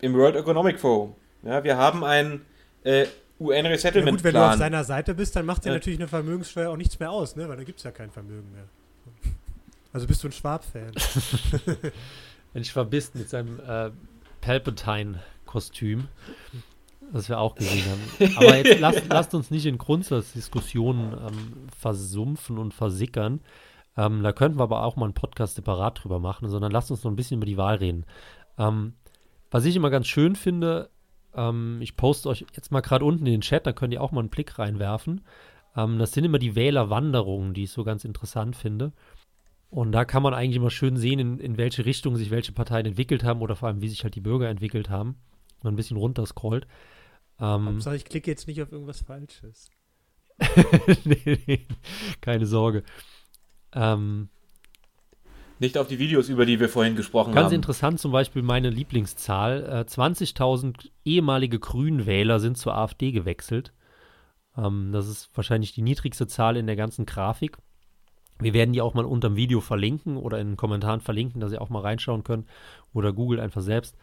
S3: Im World Economic Forum. Ja, wir haben einen äh, UN-Resettlement-Plan. Ja gut,
S2: wenn du auf seiner Seite bist, dann macht dir ja. natürlich eine Vermögenssteuer auch nichts mehr aus, ne? weil da gibt es ja kein Vermögen mehr. Also bist du ein Schwab-Fan? [laughs]
S1: ein Schwabist mit seinem äh, Palpatine-Kostüm, das wir auch gesehen haben. Aber jetzt [laughs] lasst, lasst uns nicht in Grundsatzdiskussionen ähm, versumpfen und versickern. Ähm, da könnten wir aber auch mal einen Podcast separat drüber machen, sondern lasst uns noch ein bisschen über die Wahl reden. Ähm, was ich immer ganz schön finde, ähm, ich poste euch jetzt mal gerade unten in den Chat, da könnt ihr auch mal einen Blick reinwerfen. Ähm, das sind immer die Wählerwanderungen, die ich so ganz interessant finde. Und da kann man eigentlich immer schön sehen, in, in welche Richtung sich welche Parteien entwickelt haben oder vor allem, wie sich halt die Bürger entwickelt haben. Man ein bisschen runterscrollt.
S2: Ähm, Hauptsache, ich klicke jetzt nicht auf irgendwas Falsches. [laughs]
S1: nee, nee, keine Sorge. Ähm,
S3: nicht auf die Videos, über die wir vorhin gesprochen
S1: ganz
S3: haben.
S1: Ganz interessant zum Beispiel meine Lieblingszahl. Äh, 20.000 ehemalige Grünwähler sind zur AfD gewechselt. Ähm, das ist wahrscheinlich die niedrigste Zahl in der ganzen Grafik. Wir werden die auch mal unter dem Video verlinken oder in den Kommentaren verlinken, dass ihr auch mal reinschauen könnt oder googelt einfach selbst.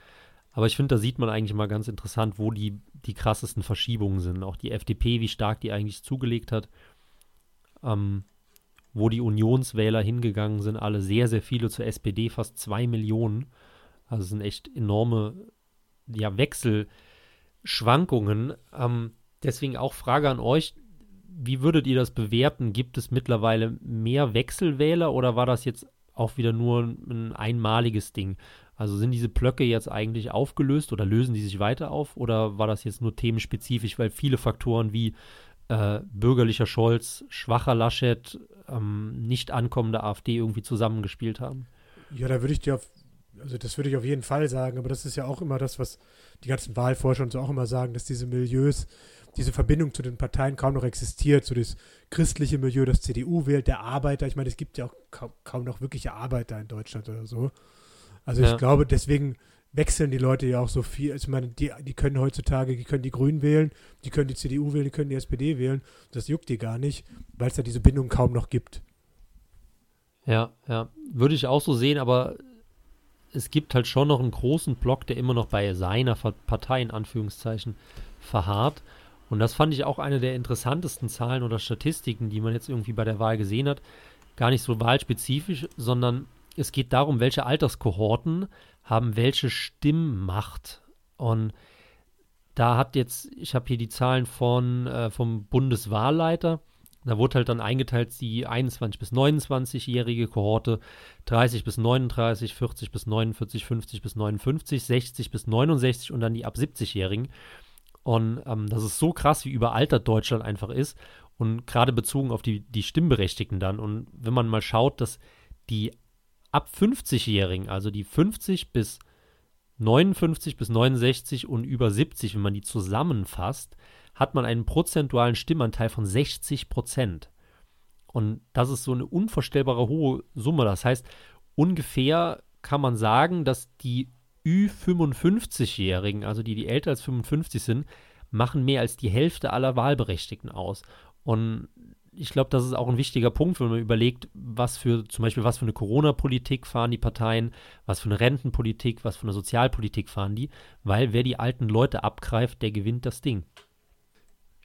S1: Aber ich finde, da sieht man eigentlich mal ganz interessant, wo die, die krassesten Verschiebungen sind. Auch die FDP, wie stark die eigentlich zugelegt hat. Ähm, wo die Unionswähler hingegangen sind, alle sehr, sehr viele zur SPD, fast zwei Millionen. Also sind echt enorme ja, Wechselschwankungen. Ähm, deswegen auch Frage an euch, wie würdet ihr das bewerten? Gibt es mittlerweile mehr Wechselwähler oder war das jetzt auch wieder nur ein einmaliges Ding? Also sind diese Blöcke jetzt eigentlich aufgelöst oder lösen die sich weiter auf oder war das jetzt nur themenspezifisch, weil viele Faktoren wie äh, bürgerlicher Scholz, schwacher Laschet, ähm, nicht ankommende AfD irgendwie zusammengespielt haben?
S2: Ja, da würde ich dir auf, also das würde ich auf jeden Fall sagen, aber das ist ja auch immer das, was die ganzen Wahlforscher und so auch immer sagen, dass diese Milieus diese Verbindung zu den Parteien kaum noch existiert, so das christliche Milieu, das CDU wählt, der Arbeiter. Ich meine, es gibt ja auch kaum, kaum noch wirkliche Arbeiter in Deutschland oder so. Also ja. ich glaube, deswegen wechseln die Leute ja auch so viel. Also ich meine, die, die können heutzutage, die können die Grünen wählen, die können die CDU wählen, die können die SPD wählen. Das juckt die gar nicht, weil es da diese Bindung kaum noch gibt.
S1: Ja, ja. Würde ich auch so sehen, aber es gibt halt schon noch einen großen Block, der immer noch bei seiner Partei in Anführungszeichen verharrt. Und das fand ich auch eine der interessantesten Zahlen oder Statistiken, die man jetzt irgendwie bei der Wahl gesehen hat. Gar nicht so wahlspezifisch, sondern es geht darum, welche Alterskohorten haben welche Stimmmacht. Und da hat jetzt, ich habe hier die Zahlen von, äh, vom Bundeswahlleiter. Da wurde halt dann eingeteilt die 21 bis 29-jährige Kohorte, 30 bis 39, 40 bis 49, 50 bis 59, 60 bis 69 und dann die ab 70-jährigen. Und ähm, das ist so krass, wie überaltert Deutschland einfach ist. Und gerade bezogen auf die, die Stimmberechtigten dann. Und wenn man mal schaut, dass die ab 50-Jährigen, also die 50 bis 59 bis 69 und über 70, wenn man die zusammenfasst, hat man einen prozentualen Stimmanteil von 60 Prozent. Und das ist so eine unvorstellbare hohe Summe. Das heißt, ungefähr kann man sagen, dass die Ü55-Jährigen, also die, die älter als 55 sind, machen mehr als die Hälfte aller Wahlberechtigten aus. Und ich glaube, das ist auch ein wichtiger Punkt, wenn man überlegt, was für, zum Beispiel, was für eine Corona-Politik fahren die Parteien, was für eine Rentenpolitik, was für eine Sozialpolitik fahren die, weil wer die alten Leute abgreift, der gewinnt das Ding.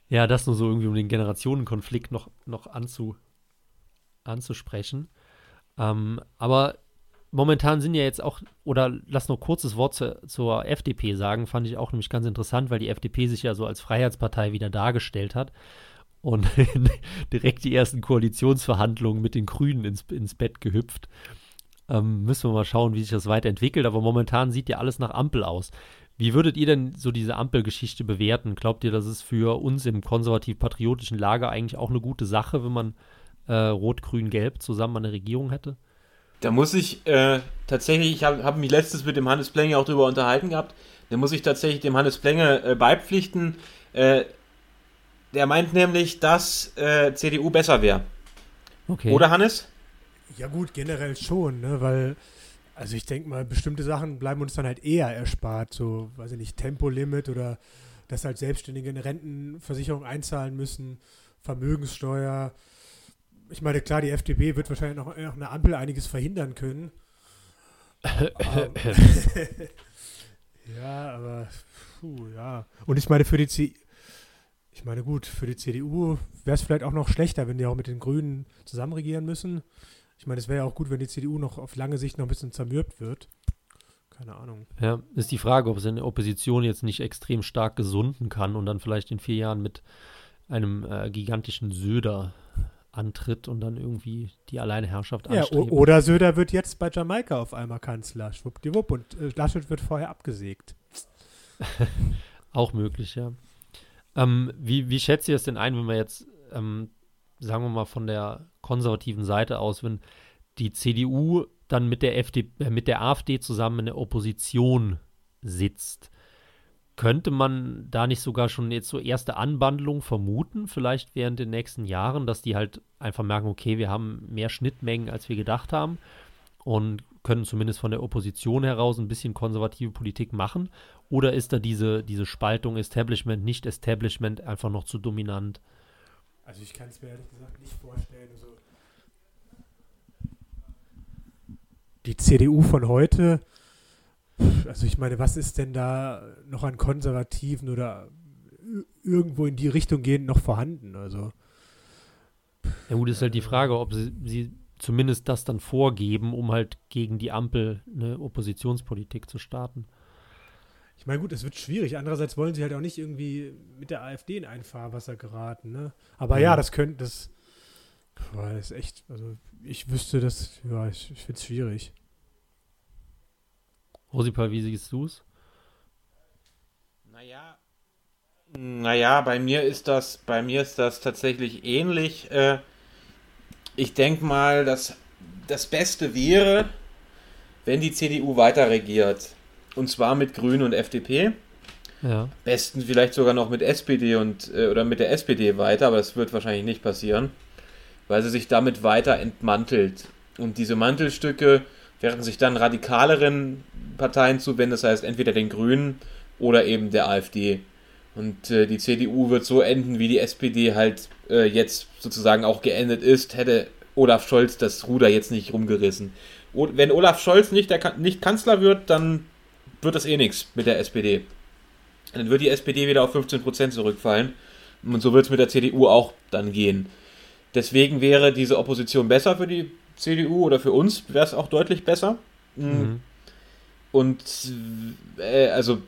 S1: Ja, das nur so irgendwie, um den Generationenkonflikt noch, noch anzu, anzusprechen. Ähm, aber momentan sind ja jetzt auch, oder lass noch kurzes Wort zu, zur FDP sagen, fand ich auch nämlich ganz interessant, weil die FDP sich ja so als Freiheitspartei wieder dargestellt hat und [laughs] direkt die ersten Koalitionsverhandlungen mit den Grünen ins, ins Bett gehüpft. Ähm, müssen wir mal schauen, wie sich das weiterentwickelt, aber momentan sieht ja alles nach Ampel aus. Wie würdet ihr denn so diese Ampelgeschichte bewerten? Glaubt ihr, das ist für uns im konservativ-patriotischen Lager eigentlich auch eine gute Sache, wenn man äh, Rot-Grün-Gelb zusammen der Regierung hätte?
S3: Da muss ich äh, tatsächlich, ich habe hab mich letztens mit dem Hannes Plenge auch darüber unterhalten gehabt, da muss ich tatsächlich dem Hannes Plenge äh, beipflichten. Der meint nämlich, dass äh, CDU besser wäre.
S1: Okay.
S3: Oder Hannes?
S2: Ja gut, generell schon, ne, weil, also ich denke mal, bestimmte Sachen bleiben uns dann halt eher erspart, so, weiß ich nicht, Tempolimit oder dass halt Selbstständige eine Rentenversicherung einzahlen müssen, Vermögenssteuer. Ich meine, klar, die FDP wird wahrscheinlich noch, noch eine Ampel einiges verhindern können. [laughs] aber, [laughs] ja, aber, puh, ja. Und ich meine, für die C ich meine, gut, für die CDU wäre es vielleicht auch noch schlechter, wenn die auch mit den Grünen zusammen regieren müssen. Ich meine, es wäre ja auch gut, wenn die CDU noch auf lange Sicht noch ein bisschen zermürbt wird. Keine Ahnung.
S1: Ja, ist die Frage, ob es in der Opposition jetzt nicht extrem stark gesunden kann und dann vielleicht in vier Jahren mit einem äh, gigantischen Söder antritt und dann irgendwie die Alleinherrschaft
S2: Ja,
S1: anstrebt.
S2: oder Söder wird jetzt bei Jamaika auf einmal Kanzler, schwuppdiwupp, und äh, Laschet wird vorher abgesägt. [laughs]
S1: Auch möglich, ja. Ähm, wie, wie schätzt ihr es denn ein, wenn wir jetzt, ähm, sagen wir mal, von der konservativen Seite aus, wenn die CDU dann mit der, FD, äh, mit der AfD zusammen in der Opposition sitzt? Könnte man da nicht sogar schon jetzt so erste Anbandlung vermuten, vielleicht während den nächsten Jahren, dass die halt einfach merken, okay, wir haben mehr Schnittmengen, als wir gedacht haben und können zumindest von der Opposition heraus ein bisschen konservative Politik machen? Oder ist da diese, diese Spaltung Establishment, nicht Establishment einfach noch zu dominant?
S2: Also ich kann es mir ehrlich gesagt nicht vorstellen. Also die CDU von heute, also ich meine, was ist denn da noch an Konservativen oder irgendwo in die Richtung gehend noch vorhanden? Also
S1: Ja gut, ist halt die Frage, ob sie, sie zumindest das dann vorgeben, um halt gegen die Ampel eine Oppositionspolitik zu starten.
S2: Ich meine, gut, es wird schwierig. Andererseits wollen sie halt auch nicht irgendwie mit der AfD in ein Fahrwasser geraten, ne? Aber ja,
S1: Ja.
S2: das könnte, das, boah, das ist echt, also ich wüsste das, ja, ich, ich finde es schwierig.
S1: Rosipal, wie siehst du es?
S3: Naja. Naja, bei mir ist das, bei mir ist das tatsächlich ähnlich. Äh, ich denke mal, dass das Beste wäre, wenn die CDU weiter regiert. Und zwar mit Grünen und FDP.
S1: Ja.
S3: Besten vielleicht sogar noch mit SPD und äh, oder mit der SPD weiter, aber das wird wahrscheinlich nicht passieren, weil sie sich damit weiter entmantelt. Und diese Mantelstücke werden sich dann radikaleren Parteien zuwenden, das heißt entweder den Grünen oder eben der AfD. Und äh, die CDU wird so enden, wie die SPD halt äh, jetzt sozusagen auch geendet ist, hätte Olaf Scholz das Ruder jetzt nicht rumgerissen. O wenn Olaf Scholz nicht, der, nicht Kanzler wird, dann wird das eh nichts mit der SPD. Dann wird die SPD wieder auf 15% zurückfallen. Und so wird es mit der CDU auch dann gehen. Deswegen wäre diese Opposition besser für die CDU oder für uns wäre es auch deutlich besser.
S1: Mhm.
S3: Und äh, also,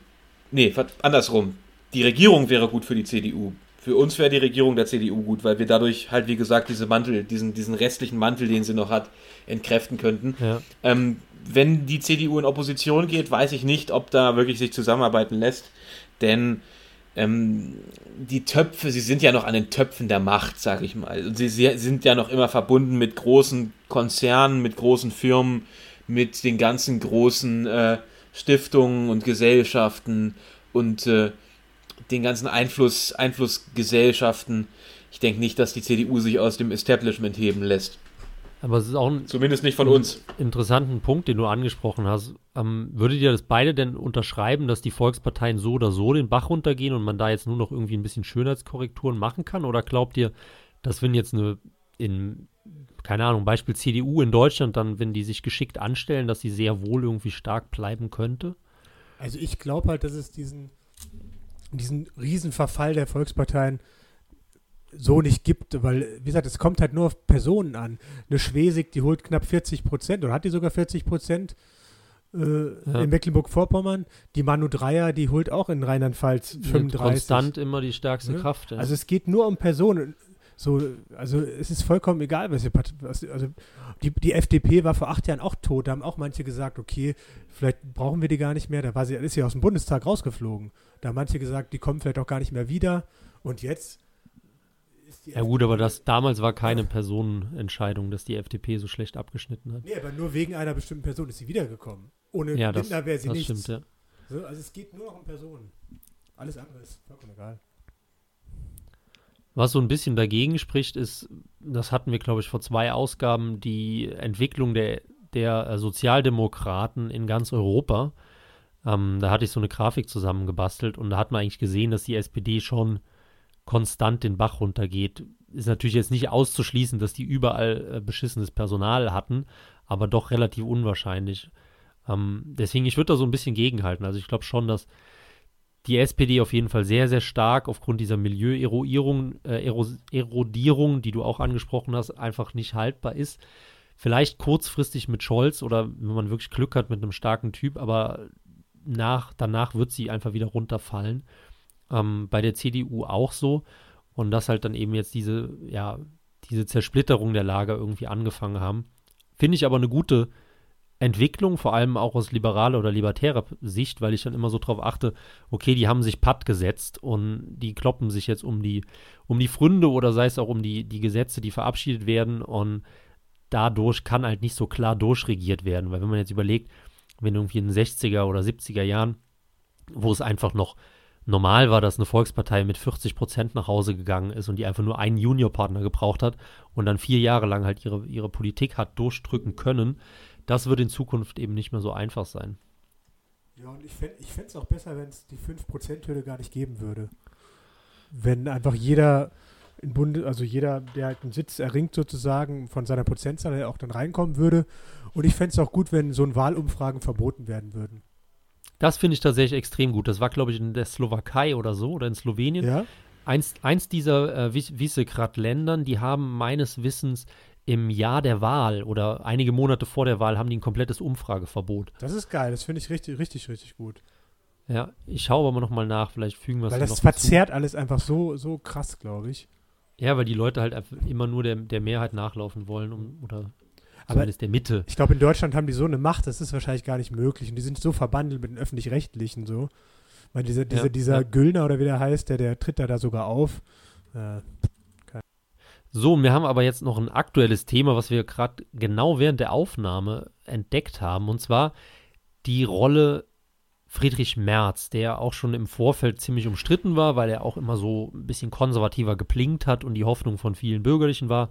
S3: nee, andersrum. Die Regierung wäre gut für die CDU. Für uns wäre die Regierung der CDU gut, weil wir dadurch halt, wie gesagt, diese Mantel, diesen, diesen restlichen Mantel, den sie noch hat, entkräften könnten.
S1: Ja.
S3: Ähm, wenn die CDU in Opposition geht, weiß ich nicht, ob da wirklich sich zusammenarbeiten lässt. Denn ähm, die Töpfe, sie sind ja noch an den Töpfen der Macht, sage ich mal. Sie, sie sind ja noch immer verbunden mit großen Konzernen, mit großen Firmen, mit den ganzen großen äh, Stiftungen und Gesellschaften und äh, den ganzen Einfluss, Einflussgesellschaften. Ich denke nicht, dass die CDU sich aus dem Establishment heben lässt.
S1: Aber es ist auch ein
S3: Zumindest nicht von uns.
S1: interessanten Punkt, den du angesprochen hast. Ähm, würdet ihr das beide denn unterschreiben, dass die Volksparteien so oder so den Bach runtergehen und man da jetzt nur noch irgendwie ein bisschen Schönheitskorrekturen machen kann? Oder glaubt ihr, dass wenn jetzt eine, in, keine Ahnung, Beispiel CDU in Deutschland, dann, wenn die sich geschickt anstellen, dass sie sehr wohl irgendwie stark bleiben könnte?
S2: Also ich glaube halt, dass es diesen, diesen Riesenverfall der Volksparteien so nicht gibt, weil, wie gesagt, es kommt halt nur auf Personen an. Eine Schwesig, die holt knapp 40 Prozent oder hat die sogar 40 Prozent äh,
S1: Ja.
S2: in Mecklenburg-Vorpommern. Die Manu Dreier, die holt auch in Rheinland-Pfalz 35.
S1: Konstant immer die stärkste
S2: Ne?
S1: Kraft. Ja.
S2: Also es geht nur um Personen. So, also es ist vollkommen egal, was ihr Part- was, also die, die FDP war vor acht Jahren auch tot. Da haben auch manche gesagt, okay, vielleicht brauchen wir die gar nicht mehr. Da war sie, ist sie aus dem Bundestag rausgeflogen. Da haben manche gesagt, die kommen vielleicht auch gar nicht mehr wieder. Und jetzt
S1: Ja gut, aber das damals war keine Personenentscheidung, dass die FDP so schlecht abgeschnitten hat.
S2: Nee, aber nur wegen einer bestimmten Person ist sie wiedergekommen. Ohne
S1: Ja,
S2: Lindner wäre sie
S1: stimmt, ja.
S2: So, also es geht nur noch um Personen. Alles andere ist vollkommen egal.
S1: Was so ein bisschen dagegen spricht, ist, das hatten wir, glaube ich, vor zwei Ausgaben, die Entwicklung der, der äh, Sozialdemokraten in ganz Europa. Ähm, da hatte ich so eine Grafik zusammengebastelt und da hat man eigentlich gesehen, dass die SPD schon konstant den Bach runtergeht. Ist natürlich jetzt nicht auszuschließen, dass die überall äh, beschissenes Personal hatten, aber doch relativ unwahrscheinlich. Ähm, deswegen, ich würde da so ein bisschen gegenhalten. Also ich glaube schon, dass die SPD auf jeden Fall sehr, sehr stark aufgrund dieser Milieuerodierung, äh, Erodierung, die du auch angesprochen hast, einfach nicht haltbar ist. Vielleicht kurzfristig mit Scholz oder wenn man wirklich Glück hat mit einem starken Typ, aber nach, danach wird sie einfach wieder runterfallen. Ähm, bei der CDU auch so. Und dass halt dann eben jetzt diese, ja, diese Zersplitterung der Lager irgendwie angefangen haben. Finde ich aber eine gute Entwicklung, vor allem auch aus liberaler oder libertärer Sicht, weil ich dann immer so drauf achte, okay, die haben sich patt gesetzt und die kloppen sich jetzt um die, um die Fründe oder sei es auch um die, die Gesetze, die verabschiedet werden. Und dadurch kann halt nicht so klar durchregiert werden, weil wenn man jetzt überlegt, wenn irgendwie in den 60er oder 70er Jahren, wo es einfach noch normal war, dass eine Volkspartei mit 40 Prozent nach Hause gegangen ist und die einfach nur einen Juniorpartner gebraucht hat und dann vier Jahre lang halt ihre, ihre Politik hat durchdrücken können, das wird in Zukunft eben nicht mehr so einfach sein.
S2: Ja, und ich fände es auch besser, wenn es die 5%-Hürde gar nicht geben würde. Wenn einfach jeder in Bunde, also jeder, der halt einen Sitz erringt sozusagen, von seiner Prozentzahl auch dann reinkommen würde. Und ich fände es auch gut, wenn so ein Wahlumfragen verboten werden würden.
S1: Das finde ich tatsächlich extrem gut. Das war, glaube ich, in der Slowakei oder so oder in Slowenien.
S2: Ja?
S1: Eins, eins dieser äh, Vis- Visegrad-Ländern, die haben meines Wissens im Jahr der Wahl oder einige Monate vor der Wahl haben die ein komplettes Umfrageverbot.
S2: Das ist geil. Das finde ich richtig, richtig, richtig gut.
S1: Ja, ich schaue aber noch mal nach, vielleicht fügen wir es
S2: Weil
S1: noch
S2: das
S1: hinzu.
S2: verzerrt alles einfach so, so krass, glaube ich.
S1: Ja, weil die Leute halt immer nur der, der Mehrheit nachlaufen wollen um, oder
S2: Aber
S1: zumindest der Mitte.
S2: ich glaube, in Deutschland haben die so eine Macht, das ist wahrscheinlich gar nicht möglich. Und die sind so verbandelt mit den Öffentlich-Rechtlichen so. Weil dieser, dieser,
S1: Ja,
S2: dieser
S1: ja.
S2: Güllner oder wie der heißt, der, der tritt da, da sogar auf. Äh,
S1: So, wir haben aber jetzt noch ein aktuelles Thema, was wir gerade genau während der Aufnahme entdeckt haben, und zwar die Rolle Friedrich Merz, der auch schon im Vorfeld ziemlich umstritten war, weil er auch immer so ein bisschen konservativer geplinkt hat und die Hoffnung von vielen Bürgerlichen war.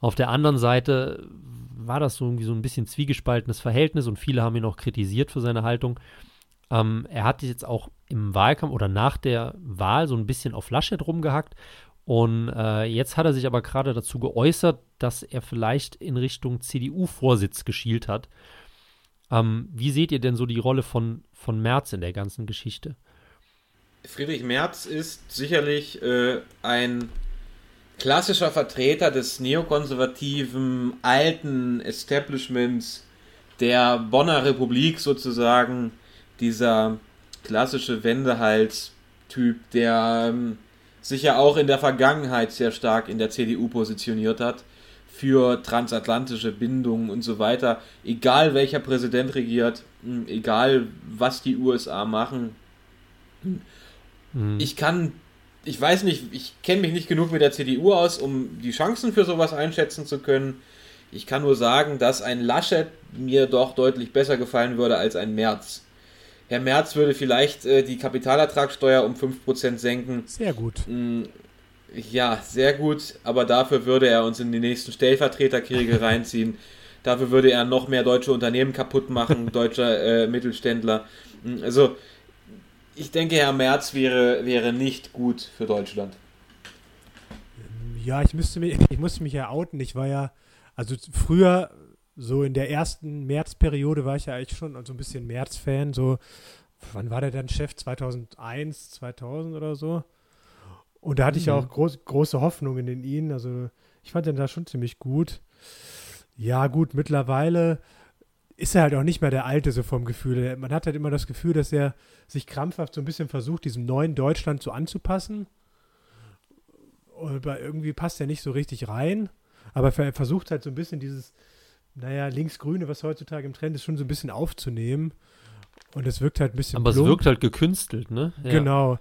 S1: Auf der anderen Seite war das so irgendwie so ein bisschen zwiegespaltenes Verhältnis und viele haben ihn auch kritisiert für seine Haltung. Ähm, er hat jetzt auch im Wahlkampf oder nach der Wahl so ein bisschen auf Laschet rumgehackt und äh, jetzt hat er sich aber gerade dazu geäußert, dass er vielleicht in Richtung CDU-Vorsitz geschielt hat. Ähm, wie seht ihr denn so die Rolle von, von Merz in der ganzen Geschichte?
S3: Friedrich Merz ist sicherlich äh, ein klassischer Vertreter des neokonservativen alten Establishments der Bonner Republik sozusagen, dieser klassische Wendehals-Typ, der ähm, sich ja auch in der Vergangenheit sehr stark in der CDU positioniert hat für transatlantische Bindungen und so weiter. Egal welcher Präsident regiert, mh, egal was die USA machen,
S1: Hm.
S3: ich kann, ich weiß nicht, ich kenne mich nicht genug mit der CDU aus, um die Chancen für sowas einschätzen zu können. Ich kann nur sagen, dass ein Laschet mir doch deutlich besser gefallen würde als ein Merz. Herr Merz würde vielleicht äh, die Kapitalertragssteuer um 5% senken.
S2: sehr gut.
S3: Mm, Ja, sehr gut, aber dafür würde er uns in die nächsten Stellvertreterkriege [laughs] reinziehen. Dafür würde er noch mehr deutsche Unternehmen kaputt machen, [laughs] deutscher äh, Mittelständler. Mm, Also, ich denke, Herr Merz wäre, wäre nicht gut für Deutschland.
S2: Ja, ich müsste mich, [laughs] ich musste mich ja outen. Ich war ja, also früher, so in der ersten Märzperiode war ich ja eigentlich schon so ein bisschen März-Fan. So, wann war der dann Chef? 2001, 2000 oder so? Und da hatte ich ja
S1: Mhm.
S2: auch groß, große Hoffnungen in ihn. Also ich fand den da schon ziemlich gut. Ja, gut, mittlerweile ist er halt auch nicht mehr der Alte, so vom Gefühl. Man hat halt immer das Gefühl, dass er sich krampfhaft so ein bisschen versucht, diesem neuen Deutschland so anzupassen. Aber irgendwie passt er nicht so richtig rein. Aber er versucht halt so ein bisschen dieses, naja, linksgrüne, was heutzutage im Trend ist, schon so ein bisschen aufzunehmen. Und es wirkt halt ein bisschen
S1: Aber es
S2: plump.
S1: wirkt halt gekünstelt, ne? Ja.
S2: Genau.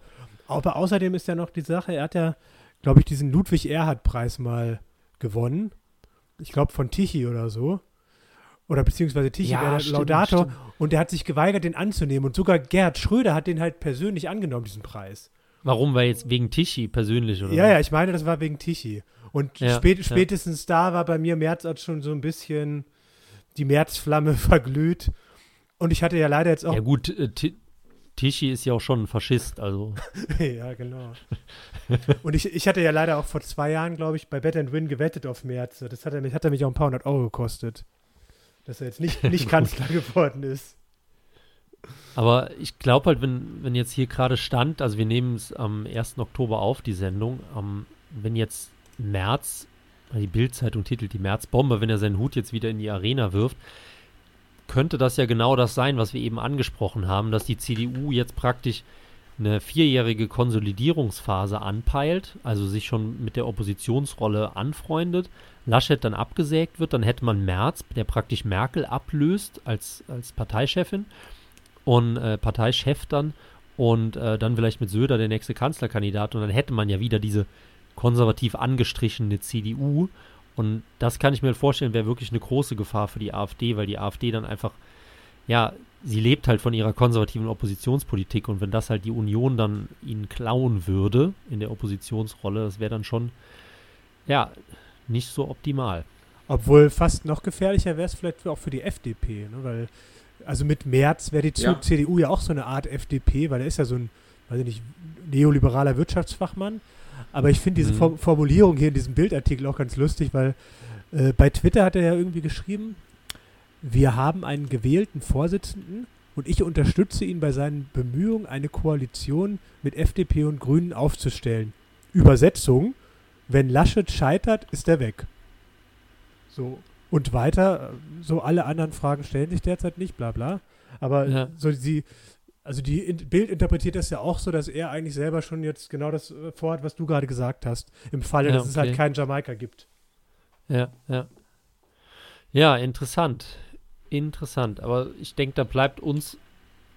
S2: Aber außerdem ist ja noch die Sache, er hat ja, glaube ich, diesen Ludwig-Erhard-Preis mal gewonnen. Ich glaube von Tichy oder so. Oder beziehungsweise Tichy
S1: Ja, stimmt,
S2: Laudator.
S1: stimmt.
S2: Und der hat sich geweigert, den anzunehmen. Und sogar Gerhard Schröder hat den halt persönlich angenommen, diesen Preis.
S1: Warum? Weil jetzt wegen Tichy persönlich oder?
S2: Ja, ja, ich meine, das war wegen Tichy. Und
S1: Ja,
S2: spät,
S1: ja.
S2: spätestens da war bei mir März auch schon so ein bisschen die Märzflamme [laughs] verglüht. Und ich hatte ja leider jetzt auch.
S1: Ja gut, äh, Ti- Tichy ist ja auch schon ein Faschist, also. [laughs]
S2: ja, genau. Und ich, ich hatte ja leider auch vor zwei Jahren, glaube ich, bei Bet and Win gewettet auf März. Das hat er mich, hat er mich auch ein paar hundert Euro gekostet. Dass er jetzt nicht, [laughs] nicht Kanzler geworden ist.
S1: Aber ich glaube halt, wenn, wenn jetzt hier gerade stand, also wir nehmen es am 1. Oktober auf, die Sendung, ähm, wenn jetzt März, die Bildzeitung titelt die Märzbombe, wenn er seinen Hut jetzt wieder in die Arena wirft, könnte das ja genau das sein, was wir eben angesprochen haben, dass die CDU jetzt praktisch eine vierjährige Konsolidierungsphase anpeilt, also sich schon mit der Oppositionsrolle anfreundet, Laschet dann abgesägt wird, dann hätte man Merz, der praktisch Merkel ablöst als, als Parteichefin und äh, Parteichef dann und äh, dann vielleicht mit Söder der nächste Kanzlerkandidat und dann hätte man ja wieder diese konservativ angestrichene CDU und das kann ich mir halt vorstellen, wäre wirklich eine große Gefahr für die AfD, weil die AfD dann einfach, ja, sie lebt halt von ihrer konservativen Oppositionspolitik und wenn das halt die Union dann ihnen klauen würde in der Oppositionsrolle, das wäre dann schon, ja, nicht so optimal.
S2: Obwohl fast noch gefährlicher wäre es vielleicht auch für die FDP, ne? weil also mit Merz wäre die
S3: Ja.
S2: CDU ja auch so eine Art FDP, weil er ist ja so ein, weiß ich nicht, neoliberaler Wirtschaftsfachmann. Aber ich finde diese
S1: Mhm.
S2: Form Formulierung hier in diesem Bildartikel auch ganz lustig, weil äh, bei Twitter hat er ja irgendwie geschrieben, wir haben einen gewählten Vorsitzenden und ich unterstütze ihn bei seinen Bemühungen, eine Koalition mit FDP und Grünen aufzustellen. Übersetzung, wenn Laschet scheitert, ist er weg. So. Und weiter, äh, so alle anderen Fragen stellen sich derzeit nicht, bla bla. Aber
S1: Ja.
S2: so die, also die Bild interpretiert das ja auch so, dass er eigentlich selber schon jetzt genau das äh, vorhat, was du gerade gesagt hast. Im Falle,
S1: Ja,
S2: dass es halt keinen Jamaika gibt.
S1: Ja, ja. Ja, interessant. Interessant. Aber ich denke, da bleibt uns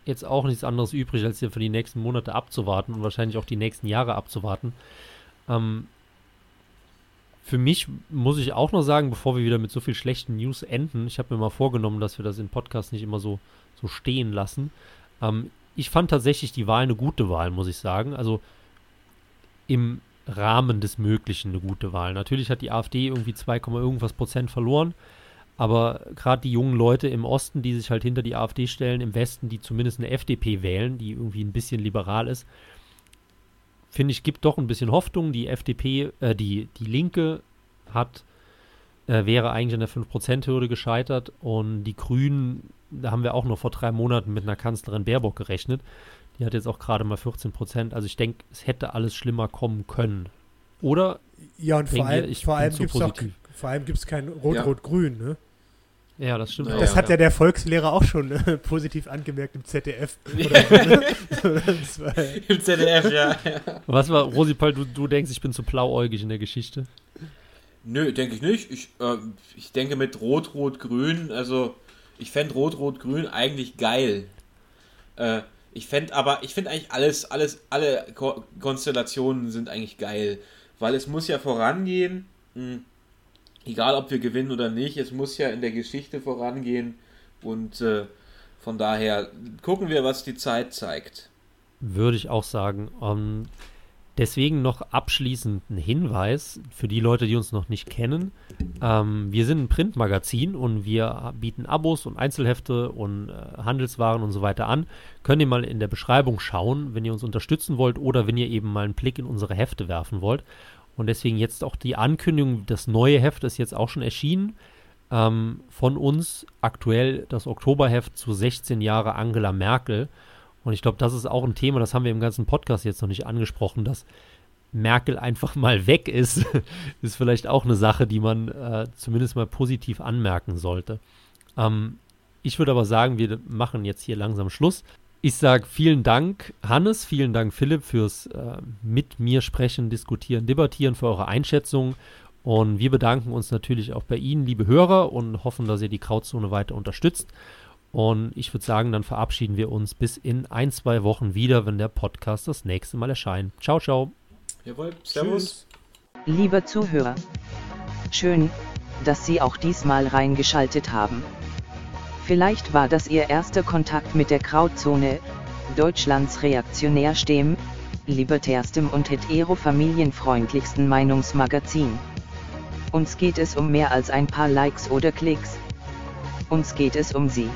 S1: jetzt auch nichts anderes übrig, als hier für die nächsten Monate abzuwarten und wahrscheinlich auch die nächsten Jahre abzuwarten. Ähm, für mich muss ich auch noch sagen, bevor wir wieder mit so viel schlechten News enden, ich habe mir mal vorgenommen, dass wir das im Podcast nicht immer so, so stehen lassen. Ähm, ich fand tatsächlich die Wahl eine gute Wahl, muss ich sagen. Also im Rahmen des Möglichen eine gute Wahl. Natürlich hat die AfD irgendwie 2, irgendwas Prozent verloren, aber gerade die jungen Leute im Osten, die sich halt hinter die AfD stellen, im Westen, die zumindest eine FDP wählen, die irgendwie ein bisschen liberal ist, finde ich, gibt doch ein bisschen Hoffnung. Die FDP, äh, die, die Linke hat, äh, wäre eigentlich an der 5%-Hürde gescheitert und die Grünen, da haben wir auch noch vor drei Monaten mit einer Kanzlerin Baerbock gerechnet. Die hat jetzt auch gerade mal 14 Prozent. Also ich denke, es hätte alles schlimmer kommen können. Oder?
S2: Ja, und vor allem,
S1: ich
S2: vor allem gibt es vor allem gibt's kein Rot-Rot-Grün, ne?
S1: Ja, das stimmt
S3: Naja.
S1: auch.
S2: Das hat ja der Volkslehrer auch schon äh, [laughs] positiv angemerkt im ZDF. Oder so, [laughs] ne? das
S3: Im ZDF, ja.
S1: Was war, Rosipal, du, du denkst, ich bin zu blauäugig in der Geschichte?
S3: Nö, denke ich nicht. Ich, äh, ich denke mit Rot-Rot-Grün, also ich fände Rot-Rot-Grün eigentlich geil. Äh, ich fände aber, ich finde eigentlich alles, alles, alle Ko Konstellationen sind eigentlich geil. Weil es muss ja vorangehen, mh, egal ob wir gewinnen oder nicht, es muss ja in der Geschichte vorangehen und äh, von daher gucken wir, was die Zeit zeigt.
S1: Würde ich auch sagen. Ähm, deswegen noch abschließend ein Hinweis für die Leute, die uns noch nicht kennen. Ähm, wir sind ein Printmagazin und wir bieten Abos und Einzelhefte und äh, Handelswaren und so weiter an. Könnt ihr mal in der Beschreibung schauen, wenn ihr uns unterstützen wollt oder wenn ihr eben mal einen Blick in unsere Hefte werfen wollt. Und deswegen jetzt auch die Ankündigung, das neue Heft ist jetzt auch schon erschienen. Ähm, von uns aktuell das Oktoberheft zu 16 Jahre Angela Merkel. Und ich glaube, das ist auch ein Thema, das haben wir im ganzen Podcast jetzt noch nicht angesprochen, dass Merkel einfach [laughs] mal weg ist, [laughs] ist vielleicht auch eine Sache, die man äh, zumindest mal positiv anmerken sollte. Ähm, ich würde aber sagen, wir machen jetzt hier langsam Schluss. Ich sage vielen Dank, Hannes, vielen Dank, Philipp, fürs äh, mit mir sprechen, diskutieren, debattieren, für eure Einschätzung. Und wir bedanken uns natürlich auch bei Ihnen, liebe Hörer, und hoffen, dass ihr die Krautzone weiter unterstützt. Und ich würde sagen, dann verabschieden wir uns bis in ein, zwei Wochen wieder, wenn der Podcast das nächste Mal erscheint. Ciao, ciao.
S3: Jawohl, Servus.
S2: Tschüss.
S4: Lieber Zuhörer, schön, dass Sie auch diesmal reingeschaltet haben. Vielleicht war das Ihr erster Kontakt mit der Krautzone, Deutschlands reaktionärstem, libertärstem und hetero-familienfreundlichsten Meinungsmagazin. Uns geht es um mehr als ein paar Likes oder Klicks. Uns geht es um Sie.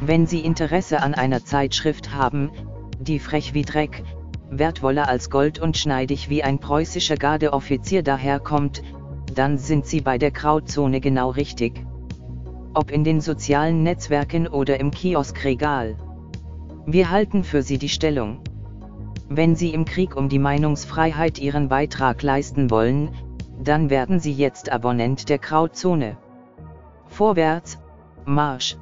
S4: Wenn Sie Interesse an einer Zeitschrift haben, die frech wie Dreck, wertvoller als Gold und schneidig wie ein preußischer Gardeoffizier daherkommt, dann sind Sie bei der Krautzone genau richtig. Ob in den sozialen Netzwerken oder im Kioskregal. Wir halten für Sie die Stellung. Wenn Sie im Krieg um die Meinungsfreiheit Ihren Beitrag leisten wollen, dann werden Sie jetzt Abonnent der Krautzone. Vorwärts, Marsch!